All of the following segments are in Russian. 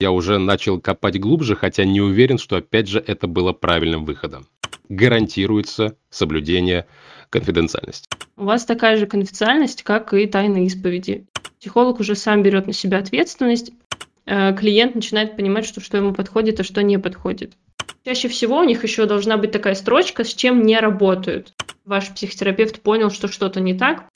Я уже начал копать глубже, хотя не уверен, что опять же это было правильным выходом. Гарантируется соблюдение конфиденциальности. У вас такая же конфиденциальность, как и тайна исповеди. Психолог уже сам берет на себя ответственность, э, клиент начинает понимать, что, что ему подходит, а что не подходит. Чаще всего у них еще должна быть такая строчка, с чем не работают. Ваш психотерапевт понял, что что-то не так,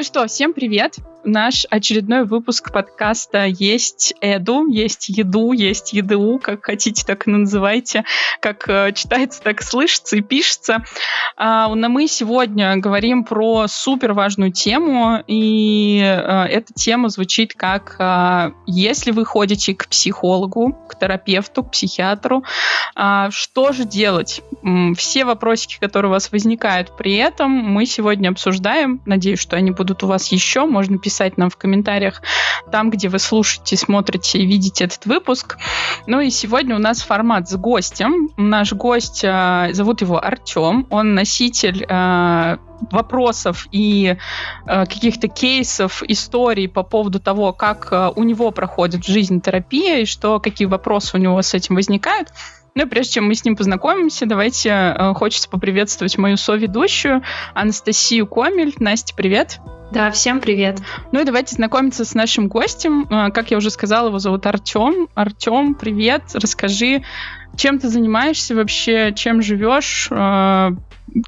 Ну что, всем привет! Наш очередной выпуск подкаста «Есть Эду», «Есть еду», «Есть ЕДУ», как хотите, так и называйте. Как э, читается, так слышится и пишется. А, мы сегодня говорим про супер важную тему, и а, эта тема звучит как а, «Если вы ходите к психологу, к терапевту, к психиатру, а, что же делать?» Все вопросики, которые у вас возникают при этом, мы сегодня обсуждаем. Надеюсь, что они будут у вас еще. Можно писать нам в комментариях там, где вы слушаете, смотрите и видите этот выпуск. Ну и сегодня у нас формат с гостем. Наш гость, э, зовут его Артем. Он носитель э, вопросов и э, каких-то кейсов, историй по поводу того, как э, у него проходит жизнь терапия и что, какие вопросы у него с этим возникают. Ну и прежде чем мы с ним познакомимся, давайте э, хочется поприветствовать мою соведущую Анастасию Комель. Настя, привет. Да, всем привет. Ну и давайте знакомиться с нашим гостем. Э, как я уже сказала, его зовут Артем. Артем, привет. Расскажи, чем ты занимаешься вообще, чем живешь, э,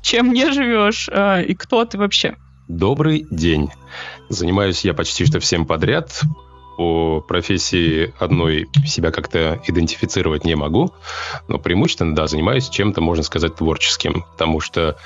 чем не живешь э, и кто ты вообще? Добрый день. Занимаюсь я почти что всем подряд по профессии одной себя как-то идентифицировать не могу, но преимущественно, да, занимаюсь чем-то, можно сказать, творческим, потому что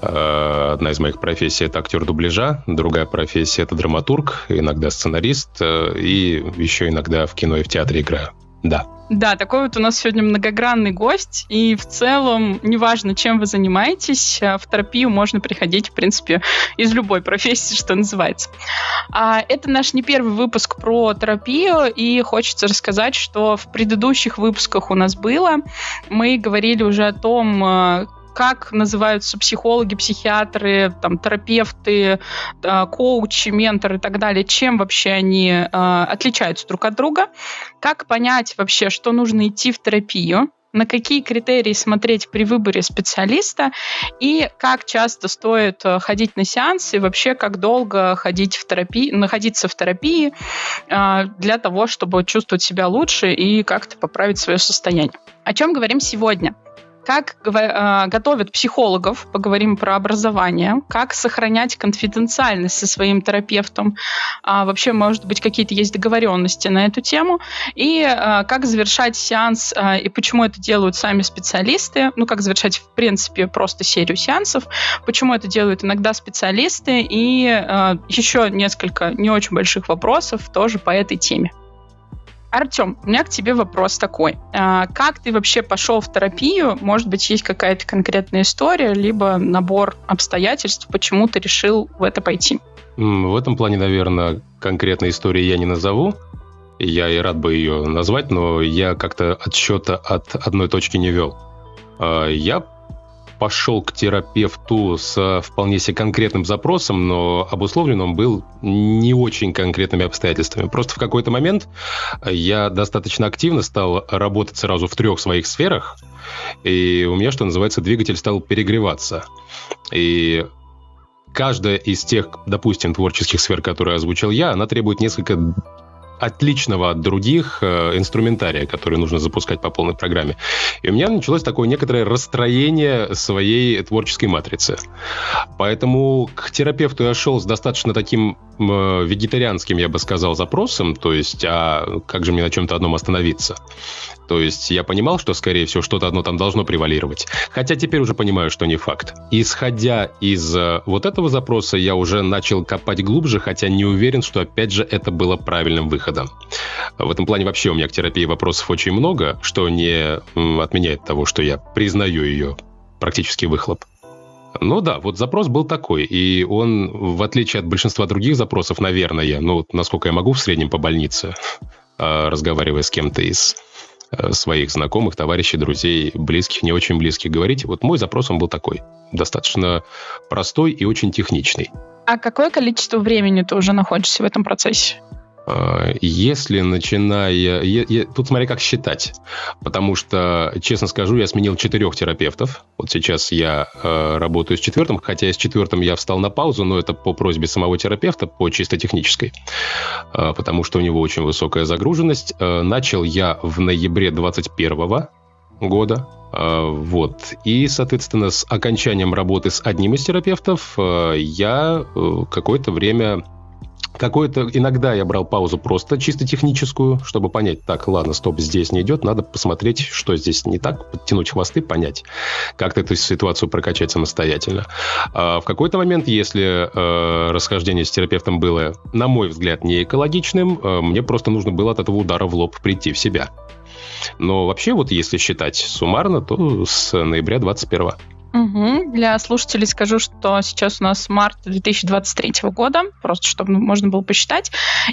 э, одна из моих профессий — это актер дубляжа, другая профессия — это драматург, иногда сценарист, э, и еще иногда в кино и в театре играю. Да. Да, такой вот у нас сегодня многогранный гость, и в целом, неважно, чем вы занимаетесь, э, в терапию можно приходить, в принципе, из любой профессии, что называется. А это наш не первый выпуск про терапию, и хочется рассказать, что в предыдущих выпусках у нас было, мы говорили уже о том, э, как называются психологи, психиатры, там, терапевты, э, коучи, менторы и так далее, чем вообще они э, отличаются друг от друга, как понять вообще, что нужно идти в терапию, на какие критерии смотреть при выборе специалиста и как часто стоит э, ходить на сеансы вообще как долго ходить в терапии, находиться в терапии для того, чтобы чувствовать себя лучше и как-то поправить свое состояние. О чем говорим сегодня? Как э, готовят психологов, поговорим про образование, как сохранять конфиденциальность со своим терапевтом, а вообще, может быть, какие-то есть договоренности на эту тему, и э, как завершать сеанс, и почему это делают сами специалисты, ну, как завершать, в принципе, просто серию сеансов, почему это делают иногда специалисты, и еще несколько не очень больших вопросов тоже по этой теме. Артем, у меня к тебе вопрос такой. А, как ты вообще пошел в терапию? Может быть, есть какая-то конкретная история, либо набор обстоятельств, почему ты решил в это пойти? В этом плане, наверное, конкретной истории я не назову. Я и рад бы ее назвать, но я как-то отсчета от одной точки не вел. А, я пошел к терапевту с вполне себе конкретным запросом, но обусловлен он был не очень конкретными обстоятельствами. Просто в какой-то момент я достаточно активно стал работать сразу в трех своих сферах, и у меня, что называется, двигатель стал перегреваться. И каждая из тех, допустим, творческих сфер, которые озвучил я, она требует несколько отличного от других э, инструментария, который нужно запускать по полной программе. И у меня началось такое некоторое расстроение своей творческой матрицы. Поэтому к терапевту я шел с достаточно таким вегетарианским, я бы сказал, запросом, то есть, а как же мне на чем-то одном остановиться? То есть я понимал, что, скорее всего, что-то одно там должно превалировать. Хотя теперь уже понимаю, что не факт. Исходя из э, вот этого запроса, я уже начал копать глубже, хотя не уверен, что, опять же, это было правильным выходом. В этом плане вообще у меня к терапии вопросов очень много, что не отменяет того, что я признаю ее практически выхлоп. Ну да, вот запрос был такой, и он, в отличие от большинства других запросов, наверное, ну, насколько я могу в среднем по больнице, а, разговаривая с кем-то из э, своих знакомых, товарищей, друзей, близких, не очень близких говорить. Вот мой запрос, он был такой. Достаточно простой и очень техничный. А какое количество времени ты уже находишься в этом процессе? А, если начиная... Тут смотри, как считать. Потому что, честно скажу, я сменил четырех терапевтов. Вот сейчас я э, работаю с четвертым, хотя с четвертым я встал на паузу, но это по просьбе самого терапевта, по чисто технической. Э, потому что у него очень высокая загруженность. Э, начал я в ноябре 21 года. Э, вот. И, соответственно, с окончанием работы с одним из терапевтов э, я э, какое-то время Какое-то иногда я брал паузу просто чисто техническую, чтобы понять, так, ладно, стоп, здесь не идет, надо посмотреть, что здесь не так, подтянуть хвосты, понять, как эту ситуацию прокачать самостоятельно. А в какой-то момент, если э, расхождение с терапевтом было, на мой взгляд, не экологичным, э, мне просто нужно было от этого удара в лоб прийти в себя. Но вообще, вот если считать суммарно, то с ноября 21 Угу. Для слушателей скажу, что сейчас у нас март 2023 года, просто чтобы можно было посчитать.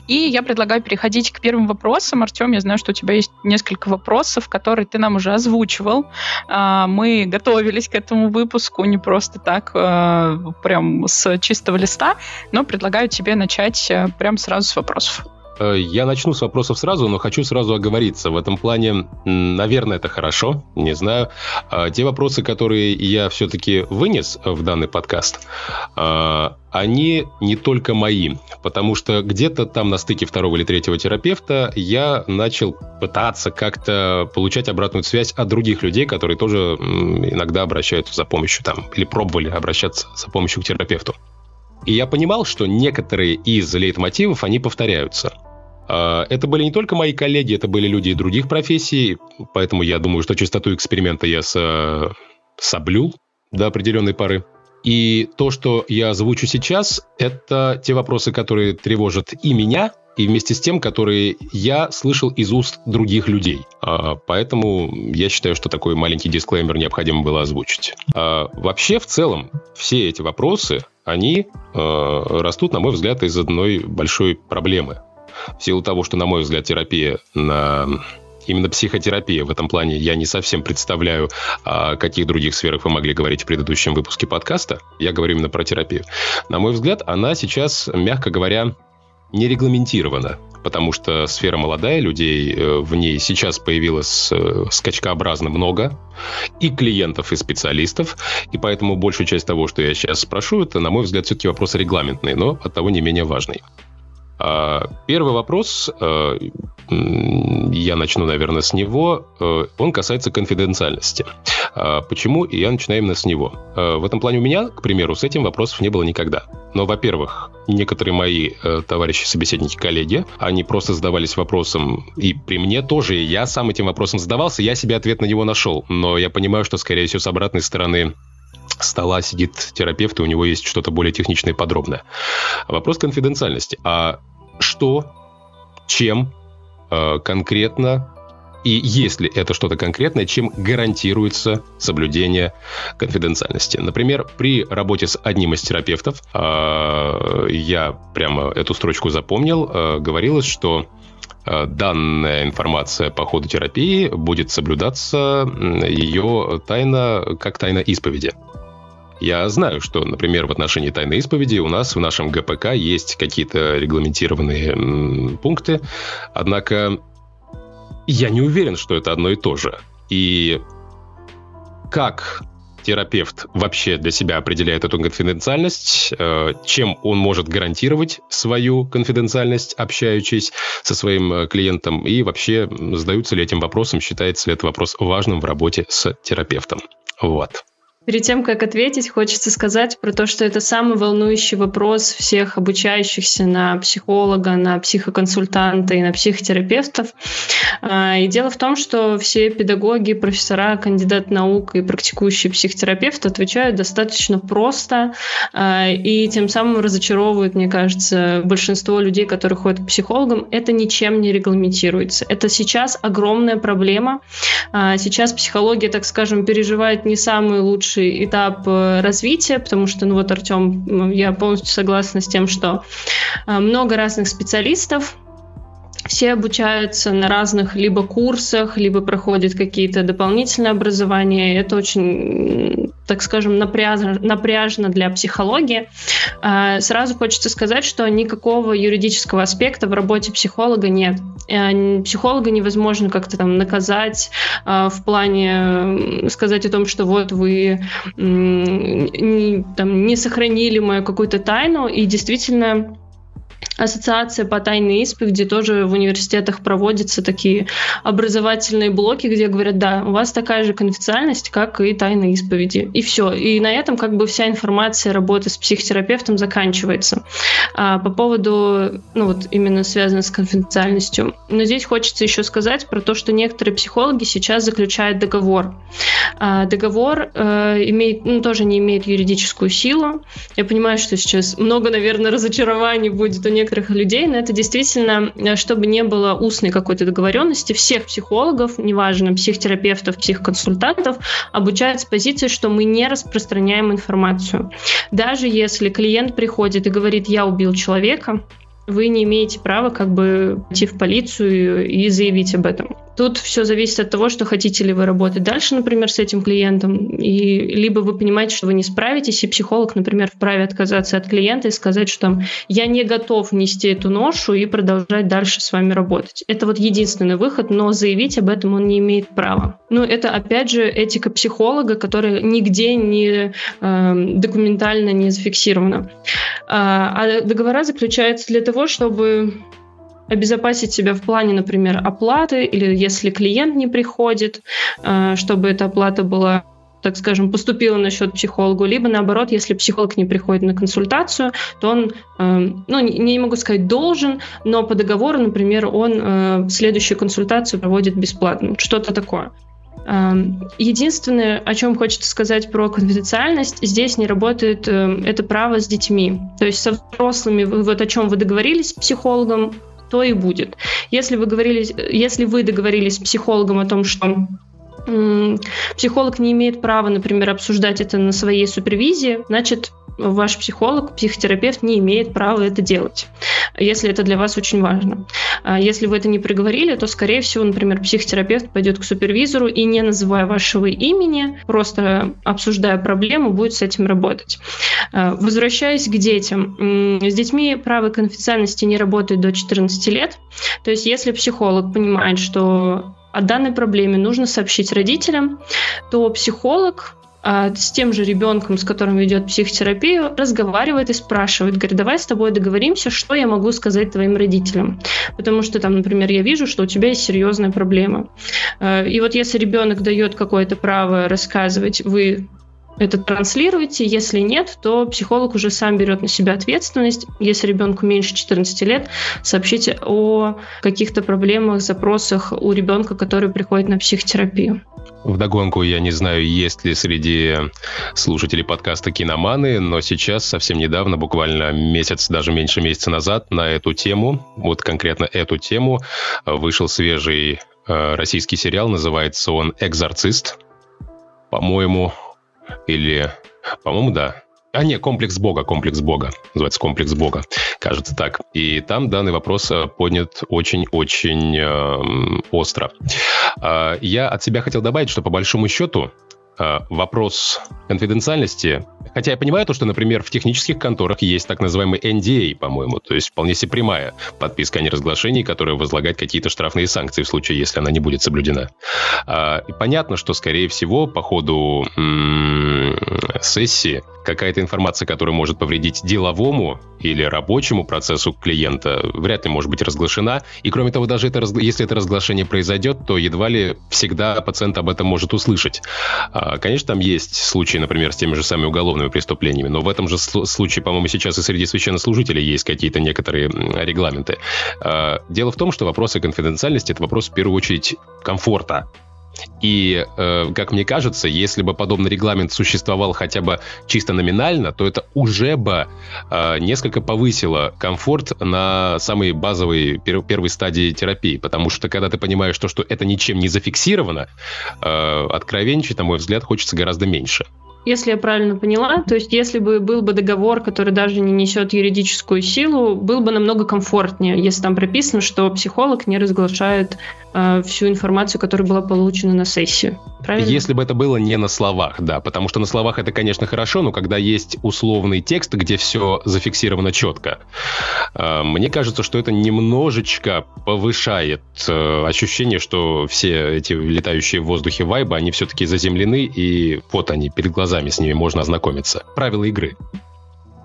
И я предлагаю переходить к первым вопросам. Артем, я знаю, что у тебя есть несколько вопросов, которые ты нам уже озвучивал. А, мы готовились к этому выпуску не просто так, а, прям с чистого листа, но предлагаю тебе начать э, прям сразу с вопросов. Э, я начну с вопросов сразу, но хочу сразу оговориться. В этом плане, наверное, это хорошо, не знаю. А, те вопросы, которые я все-таки вынес в данный подкаст, а, они не только мои, потому что где-то там на стыке второго или третьего терапевта я начал пытаться как-то получать обратную связь от других людей, которые тоже иногда обращаются за помощью там, или пробовали обращаться за помощью к терапевту. И я понимал, что некоторые из лейтмотивов, они повторяются. А, это были не только мои коллеги, это были люди и других профессий, поэтому я думаю, что частоту эксперимента я со... соблюл до определенной поры. И то, что я озвучу сейчас, это те вопросы, которые тревожат и меня, и вместе с тем, которые я слышал из уст других людей. А, поэтому я считаю, что такой маленький дисклеймер необходимо было озвучить. А, вообще, в целом, все эти вопросы, они а, растут, на мой взгляд, из одной большой проблемы в силу того, что, на мой взгляд, терапия на именно психотерапия в этом плане. Я не совсем представляю, о каких других сферах вы могли говорить в предыдущем выпуске подкаста. Я говорю именно про терапию. На мой взгляд, она сейчас, мягко говоря, не регламентирована, потому что сфера молодая, людей э, в ней сейчас появилось э, скачкообразно много, и клиентов, и специалистов, и поэтому большую часть того, что я сейчас спрошу, это, на мой взгляд, все-таки вопрос регламентный, но от того не менее важный. А, первый вопрос, э, я начну, наверное, с него. Э, он касается конфиденциальности. А, почему? И я начинаю именно с него. Э, в этом плане у меня, к примеру, с этим вопросов не было никогда. Но, во-первых, некоторые мои товарищи, собеседники, коллеги, они просто задавались вопросом, и при мне тоже, я сам этим вопросом задавался, я себе ответ на него нашел. Но я понимаю, что, скорее всего, с обратной стороны стола сидит терапевт, и у него есть что-то более техничное и подробное. Вопрос конфиденциальности. А что, чем э, конкретно и если это что-то конкретное, чем гарантируется соблюдение конфиденциальности. Например, при работе с одним из терапевтов, э, я прямо эту строчку запомнил, э, говорилось, что э, данная информация по ходу терапии будет соблюдаться ее тайна как тайна исповеди. Я знаю, что, например, в отношении тайной исповеди у нас в нашем ГПК есть какие-то регламентированные пункты, однако я не уверен, что это одно и то же. И как терапевт вообще для себя определяет эту конфиденциальность, э, чем он может гарантировать свою конфиденциальность, общаючись со своим э, клиентом, и вообще задаются ли этим вопросом, считается ли это вопрос важным в работе с терапевтом. Вот. Перед тем, как ответить, хочется сказать про то, что это самый волнующий вопрос всех обучающихся на психолога, на психоконсультанта и на психотерапевтов. А, и дело в том, что все педагоги, профессора, кандидат наук и практикующие психотерапевты отвечают достаточно просто а, и тем самым разочаровывают, мне кажется, большинство людей, которые ходят к психологам. Это ничем не регламентируется. Это сейчас огромная проблема. А, сейчас психология, так скажем, переживает не самый лучший дальнейший этап э, развития, потому что, ну вот, Артем, я полностью согласна с тем, что э, много разных специалистов, все обучаются на разных либо курсах, либо проходят какие-то дополнительные образования. Это очень, так скажем, напряжно, напряжно для психологии. А, сразу хочется сказать, что никакого юридического аспекта в работе психолога нет. Э, психолога невозможно как-то там наказать а, в плане сказать о том, что вот вы не, там, не сохранили мою какую-то тайну, и действительно ассоциация по тайной исповеди тоже в университетах проводятся такие образовательные блоки, где говорят, да, у вас такая же конфиденциальность, как и тайная исповеди. И все. И на этом как бы вся информация работы с психотерапевтом заканчивается. А по поводу, ну вот именно связано с конфиденциальностью. Но здесь хочется еще сказать про то, что некоторые психологи сейчас заключают договор. А договор э, имеет, ну, тоже не имеет юридическую силу. Я понимаю, что сейчас много, наверное, разочарований будет у некоторых людей, но это действительно, э, чтобы не было устной какой-то договоренности, всех психологов, неважно, психотерапевтов, психоконсультантов, обучают с позиции, что мы не распространяем информацию. Даже если клиент приходит и говорит, я убил человека, вы не имеете права как бы идти в полицию и заявить об этом. Тут все зависит от того, что хотите ли вы работать дальше, например, с этим клиентом, и либо вы понимаете, что вы не справитесь, и психолог, например, вправе отказаться от клиента и сказать, что там, я не готов нести эту ношу и продолжать дальше с вами работать. Это вот единственный выход, но заявить об этом он не имеет права. Ну, это, опять же, этика психолога, которая нигде не э, документально не зафиксирована. А, а договора заключаются для того, чтобы обезопасить себя в плане, например, оплаты, или если клиент не приходит, э, чтобы эта оплата была так скажем, поступила на счет психологу, либо наоборот, если психолог не приходит на консультацию, то он, э, ну, не могу сказать должен, но по договору, например, он э, следующую консультацию проводит бесплатно, что-то такое. Единственное, о чем хочется сказать про конфиденциальность, здесь не работает это право с детьми. То есть со взрослыми, вот о чем вы договорились с психологом, то и будет. Если вы, говорили, если вы договорились с психологом о том, что психолог не имеет права, например, обсуждать это на своей супервизии, значит, ваш психолог, психотерапевт не имеет права это делать, если это для вас очень важно. А если вы это не приговорили, то, скорее всего, например, психотерапевт пойдет к супервизору и, не называя вашего имени, просто обсуждая проблему, будет с этим работать. А, возвращаясь к детям. С детьми право конфиденциальности не работает до 14 лет. То есть, если психолог понимает, что о данной проблеме нужно сообщить родителям, то психолог с тем же ребенком, с которым ведет психотерапию, разговаривает и спрашивает, говорит, давай с тобой договоримся, что я могу сказать твоим родителям. Потому что там, например, я вижу, что у тебя есть серьезная проблема. А, и вот если ребенок дает какое-то право рассказывать, вы это транслируете. Если нет, то психолог уже сам берет на себя ответственность. Если ребенку меньше 14 лет, сообщите о каких-то проблемах, запросах у ребенка, который приходит на психотерапию. Вдогонку я не знаю, есть ли среди слушателей подкаста киноманы, но сейчас, совсем недавно, буквально месяц, даже меньше месяца назад, на эту тему, вот конкретно эту тему, вышел свежий э, российский сериал, называется он «Экзорцист». По-моему, или, по-моему, да. А, нет, комплекс Бога, комплекс Бога. Называется комплекс Бога, кажется так. И там данный вопрос э, поднят очень-очень э, остро. Э, я от себя хотел добавить, что по большому счету вопрос конфиденциальности. Хотя я понимаю то, что, например, в технических конторах есть так называемый NDA, по-моему, то есть вполне себе прямая подписка о неразглашении, которая возлагает какие-то штрафные санкции в случае, если она не будет соблюдена. А, и понятно, что, скорее всего, по ходу сессии какая-то информация, которая может повредить деловому или рабочему процессу клиента, вряд ли может быть разглашена. И кроме того, даже это, если это разглашение произойдет, то едва ли всегда пациент об этом может услышать. А, конечно, там есть случаи, например, с теми же самыми уголовными преступлениями, но в этом же случае, по-моему, сейчас и среди священнослужителей есть какие-то некоторые регламенты. А, дело в том, что вопросы конфиденциальности – это вопрос в первую очередь комфорта и, э, как мне кажется, если бы подобный регламент существовал хотя бы чисто номинально, то это уже бы э, несколько повысило комфорт на самой базовой пер первой стадии терапии. Потому что когда ты понимаешь, что, что это ничем не зафиксировано, э, откровенничать, на мой взгляд, хочется гораздо меньше. если я правильно поняла, то есть если бы был бы договор, который даже не несет юридическую силу, был бы намного комфортнее, если там прописано, что психолог не разглашает э, всю информацию, которая была получена на сессию. Правильно? Если бы это было не на словах, да, потому что на словах это, конечно, хорошо, но когда есть условный текст, где все зафиксировано четко, э, мне кажется, что это немножечко повышает э, ощущение, что все эти летающие в воздухе вайбы, они все-таки заземлены, и вот они перед глазами с ними можно ознакомиться. Правила игры.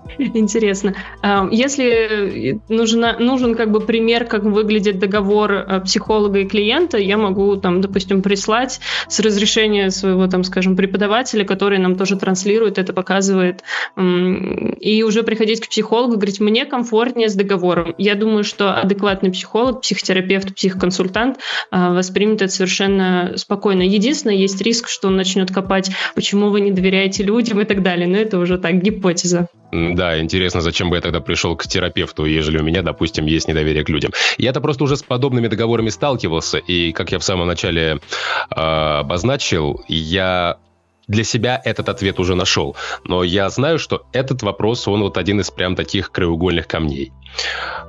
Интересно. А, если нужна, нужен как бы пример, как выглядит договор э, психолога и клиента, я могу там, допустим, прислать с разрешения своего, там, скажем, преподавателя, который нам тоже транслирует, это показывает, и уже приходить к психологу говорить, мне комфортнее с договором. Я думаю, что адекватный психолог, психотерапевт, психоконсультант а, воспримет это совершенно спокойно. Единственное, есть риск, что он начнет копать, почему вы не доверяете людям и так далее, но это уже так, гипотеза. Да, интересно, зачем бы я тогда пришел к терапевту, ежели у меня, допустим, есть недоверие к людям. Я-то просто уже с подобными договорами сталкивался, и, как я в самом начале э, обозначил, я для себя этот ответ уже нашел. Но я знаю, что этот вопрос, он вот один из прям таких краеугольных камней.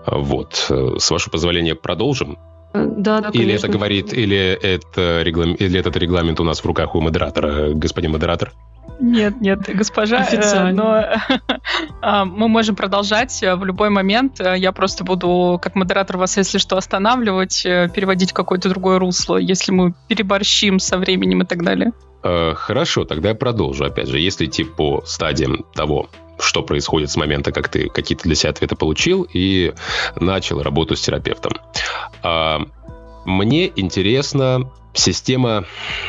Вот. С вашего позволения продолжим? Да, да, Или это говорит, или, это реглам... или этот регламент у нас в руках у модератора, господин модератор? Нет, нет, госпожа, э, но а, мы можем продолжать э, в любой момент. Э, я просто буду, как модератор, вас, если что, останавливать, переводить в какое-то другое русло, если мы переборщим со временем и так далее. Хорошо, тогда я продолжу. Опять же, если идти по стадиям того, что происходит с момента, как ты какие-то для себя ответы получил и начал работу с терапевтом. А, мне интересно система,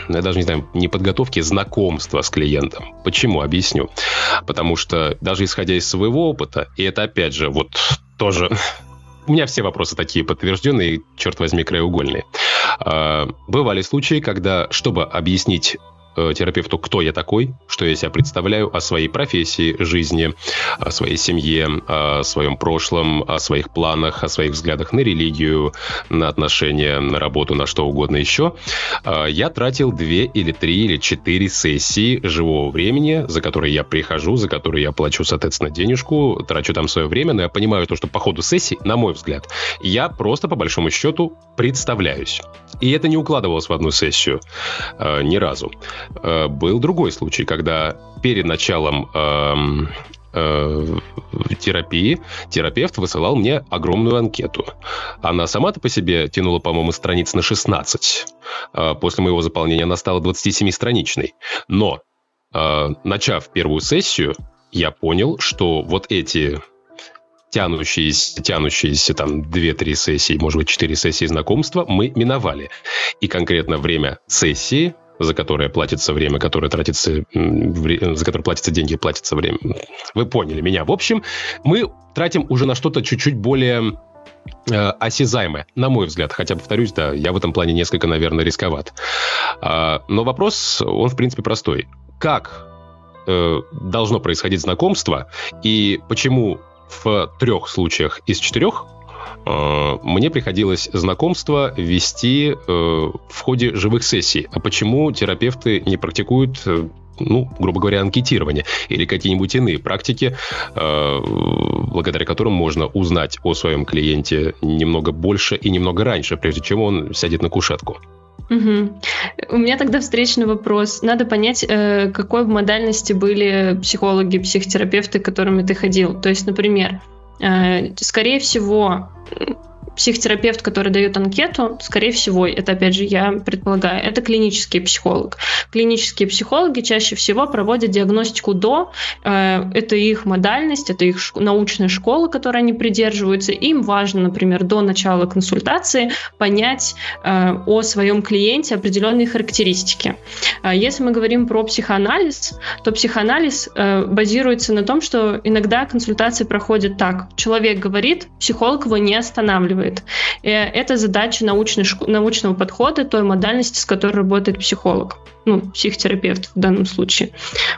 я даже не знаю, не подготовки, знакомства с клиентом. Почему? Объясню. Потому что даже исходя из своего опыта, и это опять же вот тоже у меня все вопросы такие подтвержденные, черт возьми, краеугольные. А, бывали случаи, когда, чтобы объяснить Э, терапевту, кто я такой, что я себя представляю, о своей профессии, жизни, о своей семье, о своем прошлом, о своих планах, о своих взглядах на религию, на отношения, на работу, на что угодно еще. Э, я тратил две или три или четыре сессии живого времени, за которые я прихожу, за которые я плачу, соответственно, денежку, трачу там свое время, но я понимаю то, что по ходу сессии, на мой взгляд, я просто по большому счету представляюсь. И это не укладывалось в одну сессию э, ни разу. Э, был другой случай, когда перед началом эм, э, терапии терапевт высылал мне огромную анкету. Она сама-то по себе тянула, по-моему, страниц на 16. Э, после моего заполнения она стала 27-страничной. Но, э, начав первую сессию, я понял, что вот эти тянущиеся, тянущиеся там 2-3 сессии, может быть, 4 сессии знакомства мы миновали. И конкретно время сессии за которое платится время, которое тратится, за которое платятся деньги, платится время. Вы поняли меня. В общем, мы тратим уже на что-то чуть-чуть более э, осязаемое, на мой взгляд. Хотя, повторюсь, да, я в этом плане несколько, наверное, рисковат. А, но вопрос, он, в принципе, простой. Как э, должно происходить знакомство и почему в трех случаях из четырех мне приходилось знакомство вести э, в ходе живых сессий. А почему терапевты не практикуют э, ну, грубо говоря, анкетирование или какие-нибудь иные практики, благодаря которым можно узнать о своем клиенте немного больше и немного раньше, прежде чем он сядет на кушетку. Угу. У меня тогда встречный вопрос. Надо понять, какой в модальности были психологи, психотерапевты, к которыми ты ходил. То есть, например, скорее всего, психотерапевт, который дает анкету, скорее всего, это опять же я предполагаю, это клинический психолог. Клинические психологи чаще всего проводят диагностику до, э, это их модальность, это их научная школа, которой они придерживаются. Им важно, например, до начала консультации понять э, о своем клиенте определенные характеристики. А если мы говорим про психоанализ, то психоанализ э, базируется на том, что иногда консультации проходят так. Человек говорит, психолог его не останавливает. И это задача научной, научного подхода, той модальности, с которой работает психолог ну, психотерапевт в данном случае.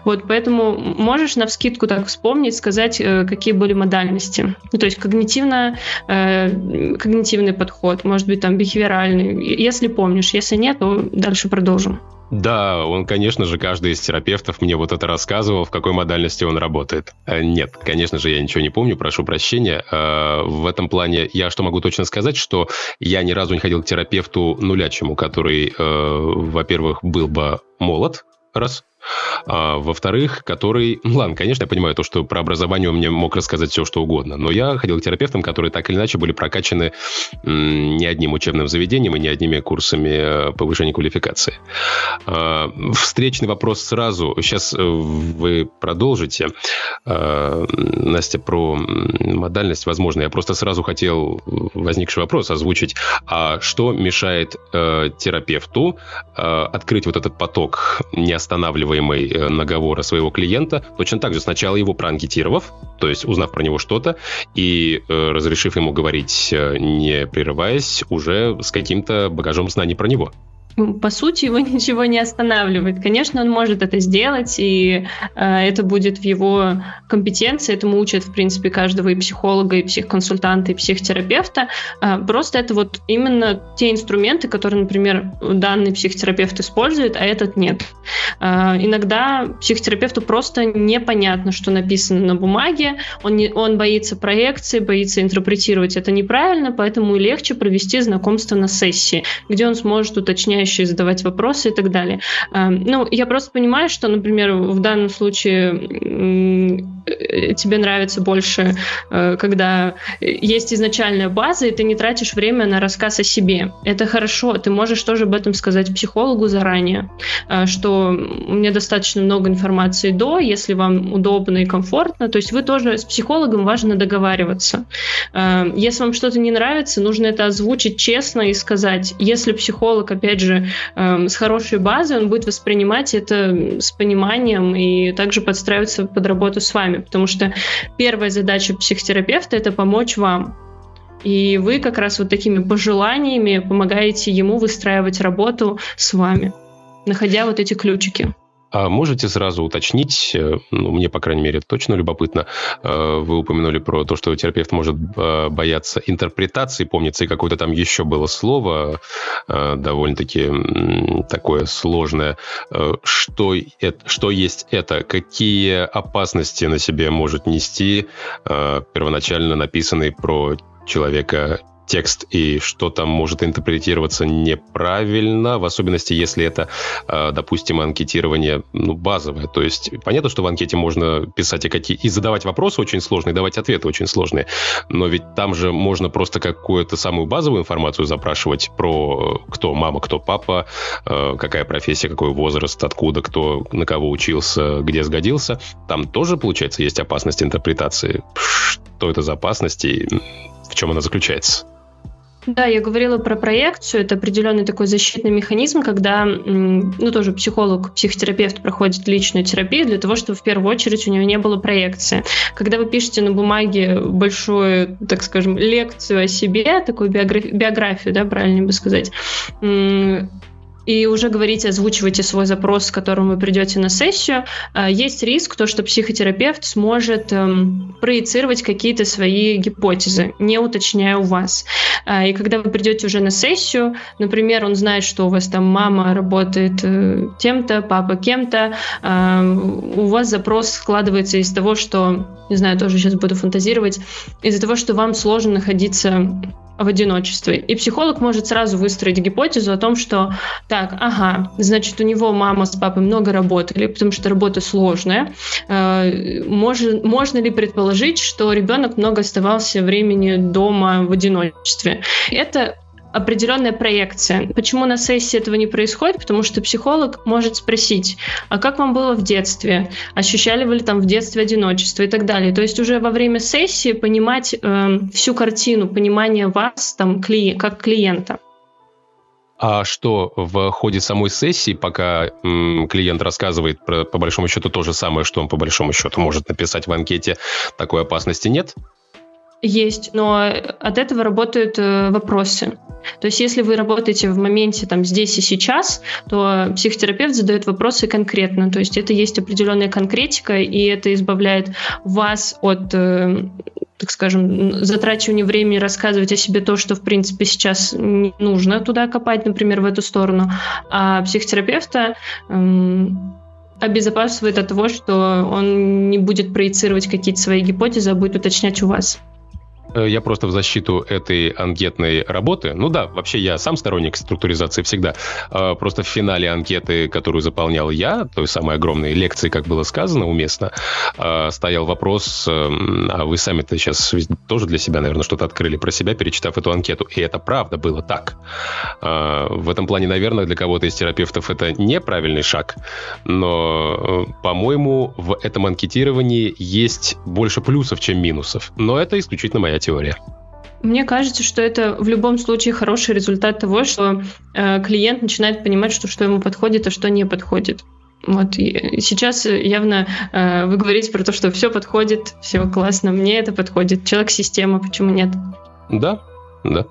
Вот, поэтому можешь на вскидку так вспомнить, сказать, э, какие были модальности. Ну, то есть когнитивно, э, когнитивный подход, может быть, там, бихевиоральный, если помнишь. Если нет, то дальше продолжим. Да, он, конечно же, каждый из терапевтов мне вот это рассказывал, в какой модальности он работает. Э, нет, конечно же, я ничего не помню, прошу прощения. Э, в этом плане я что могу точно сказать, что я ни разу не ходил к терапевту нулячему, который, э, во-первых, был бы молод, раз, а, во-вторых, который... Ну, ладно, конечно, я понимаю то, что про образование он мне мог рассказать все, что угодно, но я ходил к терапевтам, которые так или иначе были прокачаны не одним учебным заведением и не одними курсами э, повышения квалификации. А, встречный вопрос сразу. Сейчас э, вы продолжите. А, Настя, про модальность, возможно. Я просто сразу хотел возникший вопрос озвучить. А что мешает э, терапевту открыть вот этот поток, не останавливая озвучиваемый э, наговора своего клиента, точно так же сначала его проанкетировав, то есть узнав про него что-то, и э, разрешив ему говорить, э, не прерываясь, уже с каким-то багажом знаний про него по сути, его ничего не останавливает. Конечно, он может это сделать, и э, это будет в его компетенции. Этому учат, в принципе, каждого и психолога, и психоконсультанта, и психотерапевта. Э, просто это вот именно те инструменты, которые, например, данный психотерапевт использует, а этот нет. Э, иногда психотерапевту просто непонятно, что написано на бумаге. Он, не, он боится проекции, боится интерпретировать это неправильно, поэтому легче провести знакомство на сессии, где он сможет уточнять уточняющие, задавать вопросы и так далее. Эм, ну, я просто понимаю, что, например, в данном случае э, тебе нравится больше, э, когда есть изначальная база, и ты не тратишь время на рассказ о себе. Это хорошо, ты можешь тоже об этом сказать психологу заранее, э, что у меня достаточно много информации до, если вам удобно и комфортно, то есть вы тоже с психологом важно договариваться. Если вам что-то не нравится, нужно это озвучить честно и сказать. Если психолог, опять же, э, с хорошей базой, он будет воспринимать это с пониманием и также подстраиваться под работу с вами, потому что первая задача психотерапевта это помочь вам. И вы как раз вот такими пожеланиями помогаете ему выстраивать работу с вами, находя вот эти ключики. А можете сразу уточнить, э, ну, мне, по крайней мере, точно любопытно, э, вы упомянули про то, что терапевт может э, бояться интерпретации, помнится, и какое-то там еще было слово, довольно-таки такое сложное. Что, это, что есть это? Какие опасности на себе может нести первоначально написанный про человека текст и что там может интерпретироваться неправильно, в особенности, если это, а, допустим, анкетирование ну, базовое. То есть понятно, что в анкете можно писать и, какие, и задавать вопросы очень сложные, давать ответы очень сложные, но ведь там же можно просто какую-то самую базовую информацию запрашивать про кто мама, кто папа, а, какая профессия, какой возраст, откуда, кто на кого учился, где сгодился. Там тоже, получается, есть опасность интерпретации. Что это за опасность и в чем она заключается? Да, я говорила про проекцию. Это определенный такой защитный механизм, когда, ну, тоже психолог, психотерапевт проходит личную терапию для того, чтобы в первую очередь у него не было проекции. Когда вы пишете на бумаге большую, так скажем, лекцию о себе, такую биографию, да, правильно бы сказать, и уже говорите, озвучивайте свой запрос, с которым вы придете на сессию, а, есть риск, то, что психотерапевт сможет эм, проецировать какие-то свои гипотезы, не уточняя у вас. А, и когда вы придете уже на сессию, например, он знает, что у вас там мама работает э, тем-то, папа кем-то, а, у вас запрос складывается из того, что, не знаю, тоже сейчас буду фантазировать, из-за того, что вам сложно находиться в одиночестве. И психолог может сразу выстроить гипотезу о том, что так, ага, значит, у него мама с папой много работали, потому что работа сложная. Э, можно, можно ли предположить, что ребенок много оставался времени дома в одиночестве? Это определенная проекция. Почему на сессии этого не происходит? Потому что психолог может спросить, а как вам было в детстве? Ощущали вы ли там в детстве одиночество и так далее? То есть уже во время сессии понимать э, всю картину, понимание вас там кли- как клиента. А что в ходе самой сессии, пока м, клиент рассказывает про, по большому счету то же самое, что он по большому счету может написать в анкете, такой опасности нет? Есть, но от этого работают э, вопросы. То есть, если вы работаете в моменте там здесь и сейчас, то психотерапевт задает вопросы конкретно. То есть, это есть определенная конкретика, и это избавляет вас от э, так скажем, затрачивание времени рассказывать о себе то, что, в принципе, сейчас не нужно туда копать, например, в эту сторону. А психотерапевта эм, обезопасивает от того, что он не будет проецировать какие-то свои гипотезы, а будет уточнять у вас. Э, я просто в защиту этой анкетной работы. Ну да, вообще я сам сторонник структуризации всегда. Э, просто в финале анкеты, которую заполнял я, той самой огромной лекции, как было сказано уместно, э, стоял вопрос, а вы сами-то сейчас тоже для себя, наверное, что-то открыли про себя, перечитав эту анкету. И это правда было так. В этом плане, наверное, для кого-то из терапевтов это неправильный шаг, но, по-моему, в этом анкетировании есть больше плюсов, чем минусов. Но это исключительно моя теория. Мне кажется, что это в любом случае хороший результат того, что э, клиент начинает понимать, что, что ему подходит, а что не подходит. Вот и сейчас явно э, вы говорите про то, что все подходит, все классно, мне это подходит. Человек-система, почему нет? Да, да.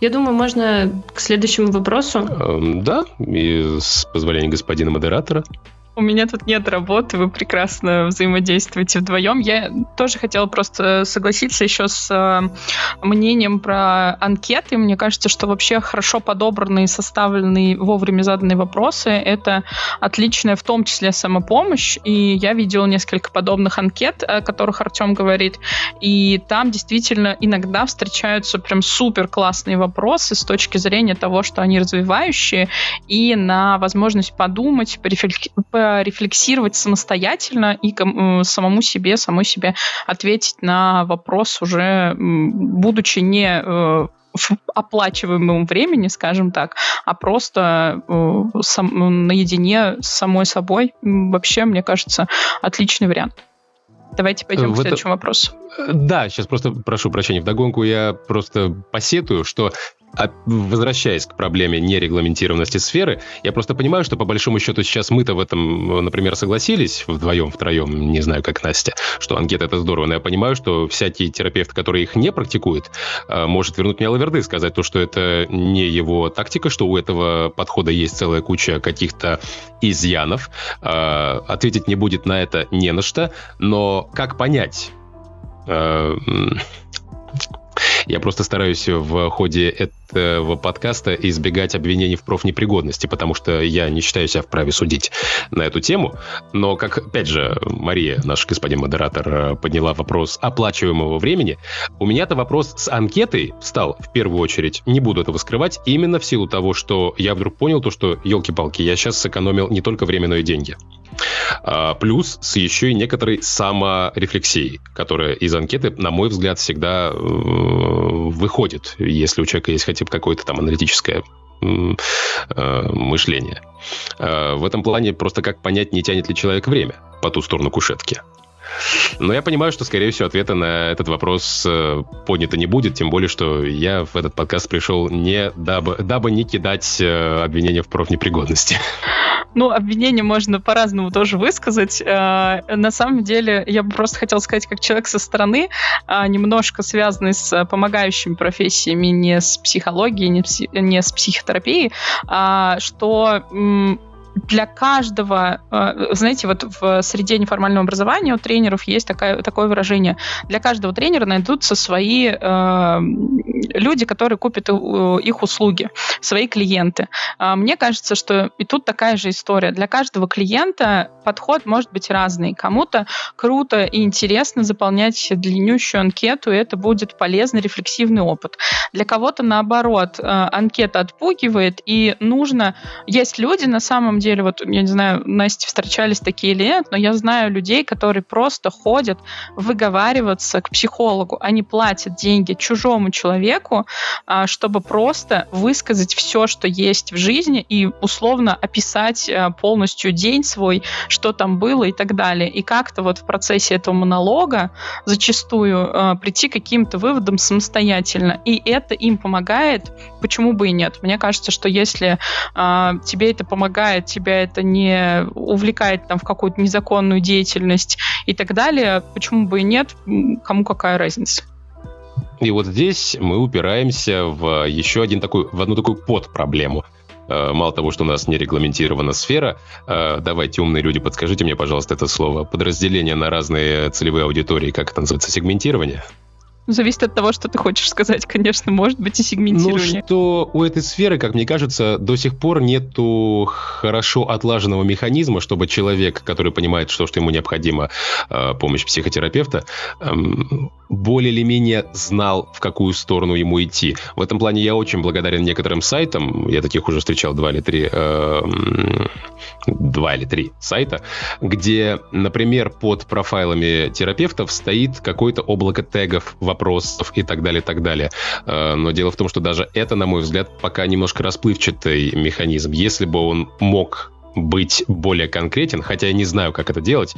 Я думаю, можно к следующему вопросу. Эм, да, и с позволения господина модератора у меня тут нет работы, вы прекрасно взаимодействуете вдвоем. Я тоже хотела просто согласиться еще с э, мнением про анкеты. Мне кажется, что вообще хорошо подобранные, составленные, вовремя заданные вопросы — это отличная в том числе самопомощь. И я видела несколько подобных анкет, о которых Артем говорит. И там действительно иногда встречаются прям супер классные вопросы с точки зрения того, что они развивающие, и на возможность подумать, порефлексировать рефлексировать самостоятельно и э, самому себе, самой себе ответить на вопрос уже будучи не э, в оплачиваемом времени, скажем так, а просто э, сам, наедине с самой собой. Вообще, мне кажется, отличный вариант. Давайте пойдем в к следующему это... вопросу. Да, сейчас просто прошу прощения. Вдогонку я просто посетую, что а возвращаясь к проблеме нерегламентированности сферы, я просто понимаю, что по большому счету сейчас мы-то в этом, например, согласились вдвоем, втроем, не знаю, как Настя, что анкета это здорово, но я понимаю, что всякий терапевт, который их не практикует, а, может вернуть мне лаверды, сказать то, что это не его тактика, что у этого подхода есть целая куча каких-то изъянов, а, ответить не будет на это не на что, но как понять? Я просто стараюсь в ходе этого подкаста избегать обвинений в профнепригодности, потому что я не считаю себя вправе судить на эту тему. Но, как, опять же, Мария, наш господин модератор, подняла вопрос оплачиваемого времени, у меня-то вопрос с анкетой встал в первую очередь. Не буду этого скрывать, именно в силу того, что я вдруг понял то, что, елки-палки, я сейчас сэкономил не только время, но и деньги. А, плюс с еще и некоторой саморефлексией, которая из анкеты, на мой взгляд, всегда э, выходит, если у человека есть хотя бы какое-то там аналитическое э, мышление. А, в этом плане просто как понять, не тянет ли человек время по ту сторону кушетки. Но я понимаю, что, скорее всего, ответа на этот вопрос э, поднято не будет, тем более, что я в этот подкаст пришел не дабы, дабы не кидать э, обвинения в профнепригодности. Ну, обвинения можно по-разному тоже высказать. Э, на самом деле, я бы просто хотела сказать, как человек со стороны, э, немножко связанный с помогающими профессиями, не с психологией, не, не с психотерапией, а, что для каждого, э, знаете, вот в среде неформального образования у тренеров есть такая, такое выражение. Для каждого тренера найдутся свои э, люди, которые купят их услуги, свои клиенты. А мне кажется, что и тут такая же история. Для каждого клиента подход может быть разный. Кому-то круто и интересно заполнять длиннющую анкету, и это будет полезный рефлексивный опыт. Для кого-то, наоборот, э, анкета отпугивает, и нужно... Есть люди, на самом деле, вот, я не знаю, Настя, встречались такие или нет, но я знаю людей, которые просто ходят выговариваться к психологу. Они платят деньги чужому человеку, а, чтобы просто высказать все, что есть в жизни, и условно описать э, полностью день свой, что там было и так далее. И как-то вот в процессе этого монолога зачастую э, прийти к каким-то выводам самостоятельно. И это им помогает, почему бы и нет. Мне кажется, что если тебе это помогает, тебя это не увлекает там в какую-то незаконную деятельность и так далее, почему бы и нет, кому какая разница. И вот здесь мы упираемся в еще один такой, в одну такую подпроблему. Э, мало того, что у нас не регламентирована сфера, э, давайте, умные люди, подскажите мне, пожалуйста, это слово. Подразделение на разные целевые аудитории, как это называется, сегментирование? Зависит от того, что ты хочешь сказать, конечно, может быть и сегментирование. Ну, что у этой сферы, как мне кажется, до сих пор нету хорошо отлаженного механизма, чтобы человек, который понимает, что, что ему необходимо э, помощь психотерапевта, э, более или менее знал, в какую сторону ему идти. В этом плане я очень благодарен некоторым сайтам, я таких уже встречал два или три, э, два или три сайта, где, например, под профайлами терапевтов стоит какое-то облако тегов, вопросов и так далее, и так далее. Э, но дело в том, что даже это, на мой взгляд, пока немножко расплывчатый механизм. Если бы он мог быть более конкретен, хотя я не знаю, как это делать.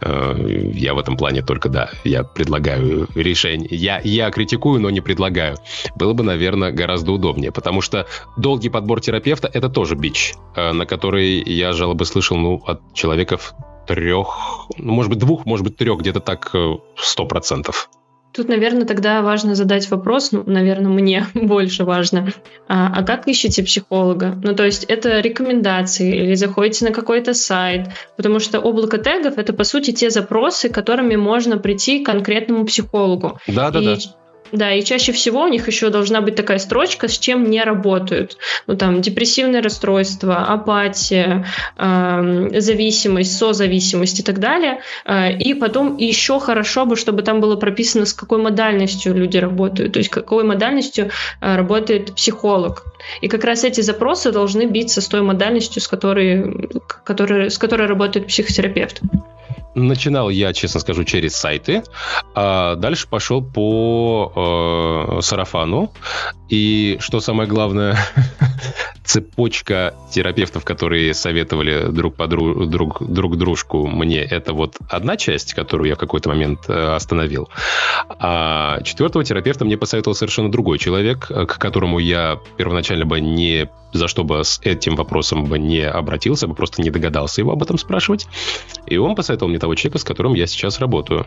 Э, я в этом плане только, да, я предлагаю решение. Я, я критикую, но не предлагаю. Было бы, наверное, гораздо удобнее, потому что долгий подбор терапевта — это тоже бич, э, на который я жалобы слышал, ну, от человеков трех, ну, может быть, двух, может быть, трех, где-то так сто процентов. Тут, наверное, тогда важно задать вопрос, ну, наверное, мне больше важно, а, а как ищете психолога? Ну, то есть это рекомендации или заходите на какой-то сайт, потому что облако тегов — это, по сути, те запросы, которыми можно прийти к конкретному психологу. Да-да-да. Да, и чаще всего у них еще должна быть такая строчка, с чем не работают. Ну, там, депрессивное расстройство, апатия, э, зависимость, созависимость и так далее. Э, и потом еще хорошо бы, чтобы там было прописано, с какой модальностью люди работают, то есть какой модальностью э, работает психолог. И как раз эти запросы должны биться с той модальностью, с которой, который, с которой работает психотерапевт. Начинал я, честно скажу, через сайты, а дальше пошел по э, сарафану. И что самое главное, цепочка терапевтов, которые советовали друг, подру, друг, друг дружку мне, это вот одна часть, которую я в какой-то момент э, остановил. А четвертого терапевта мне посоветовал совершенно другой человек, к которому я первоначально бы не за что бы с этим вопросом бы не обратился, бы просто не догадался его об этом спрашивать. И он посоветовал мне того человека, с которым я сейчас работаю.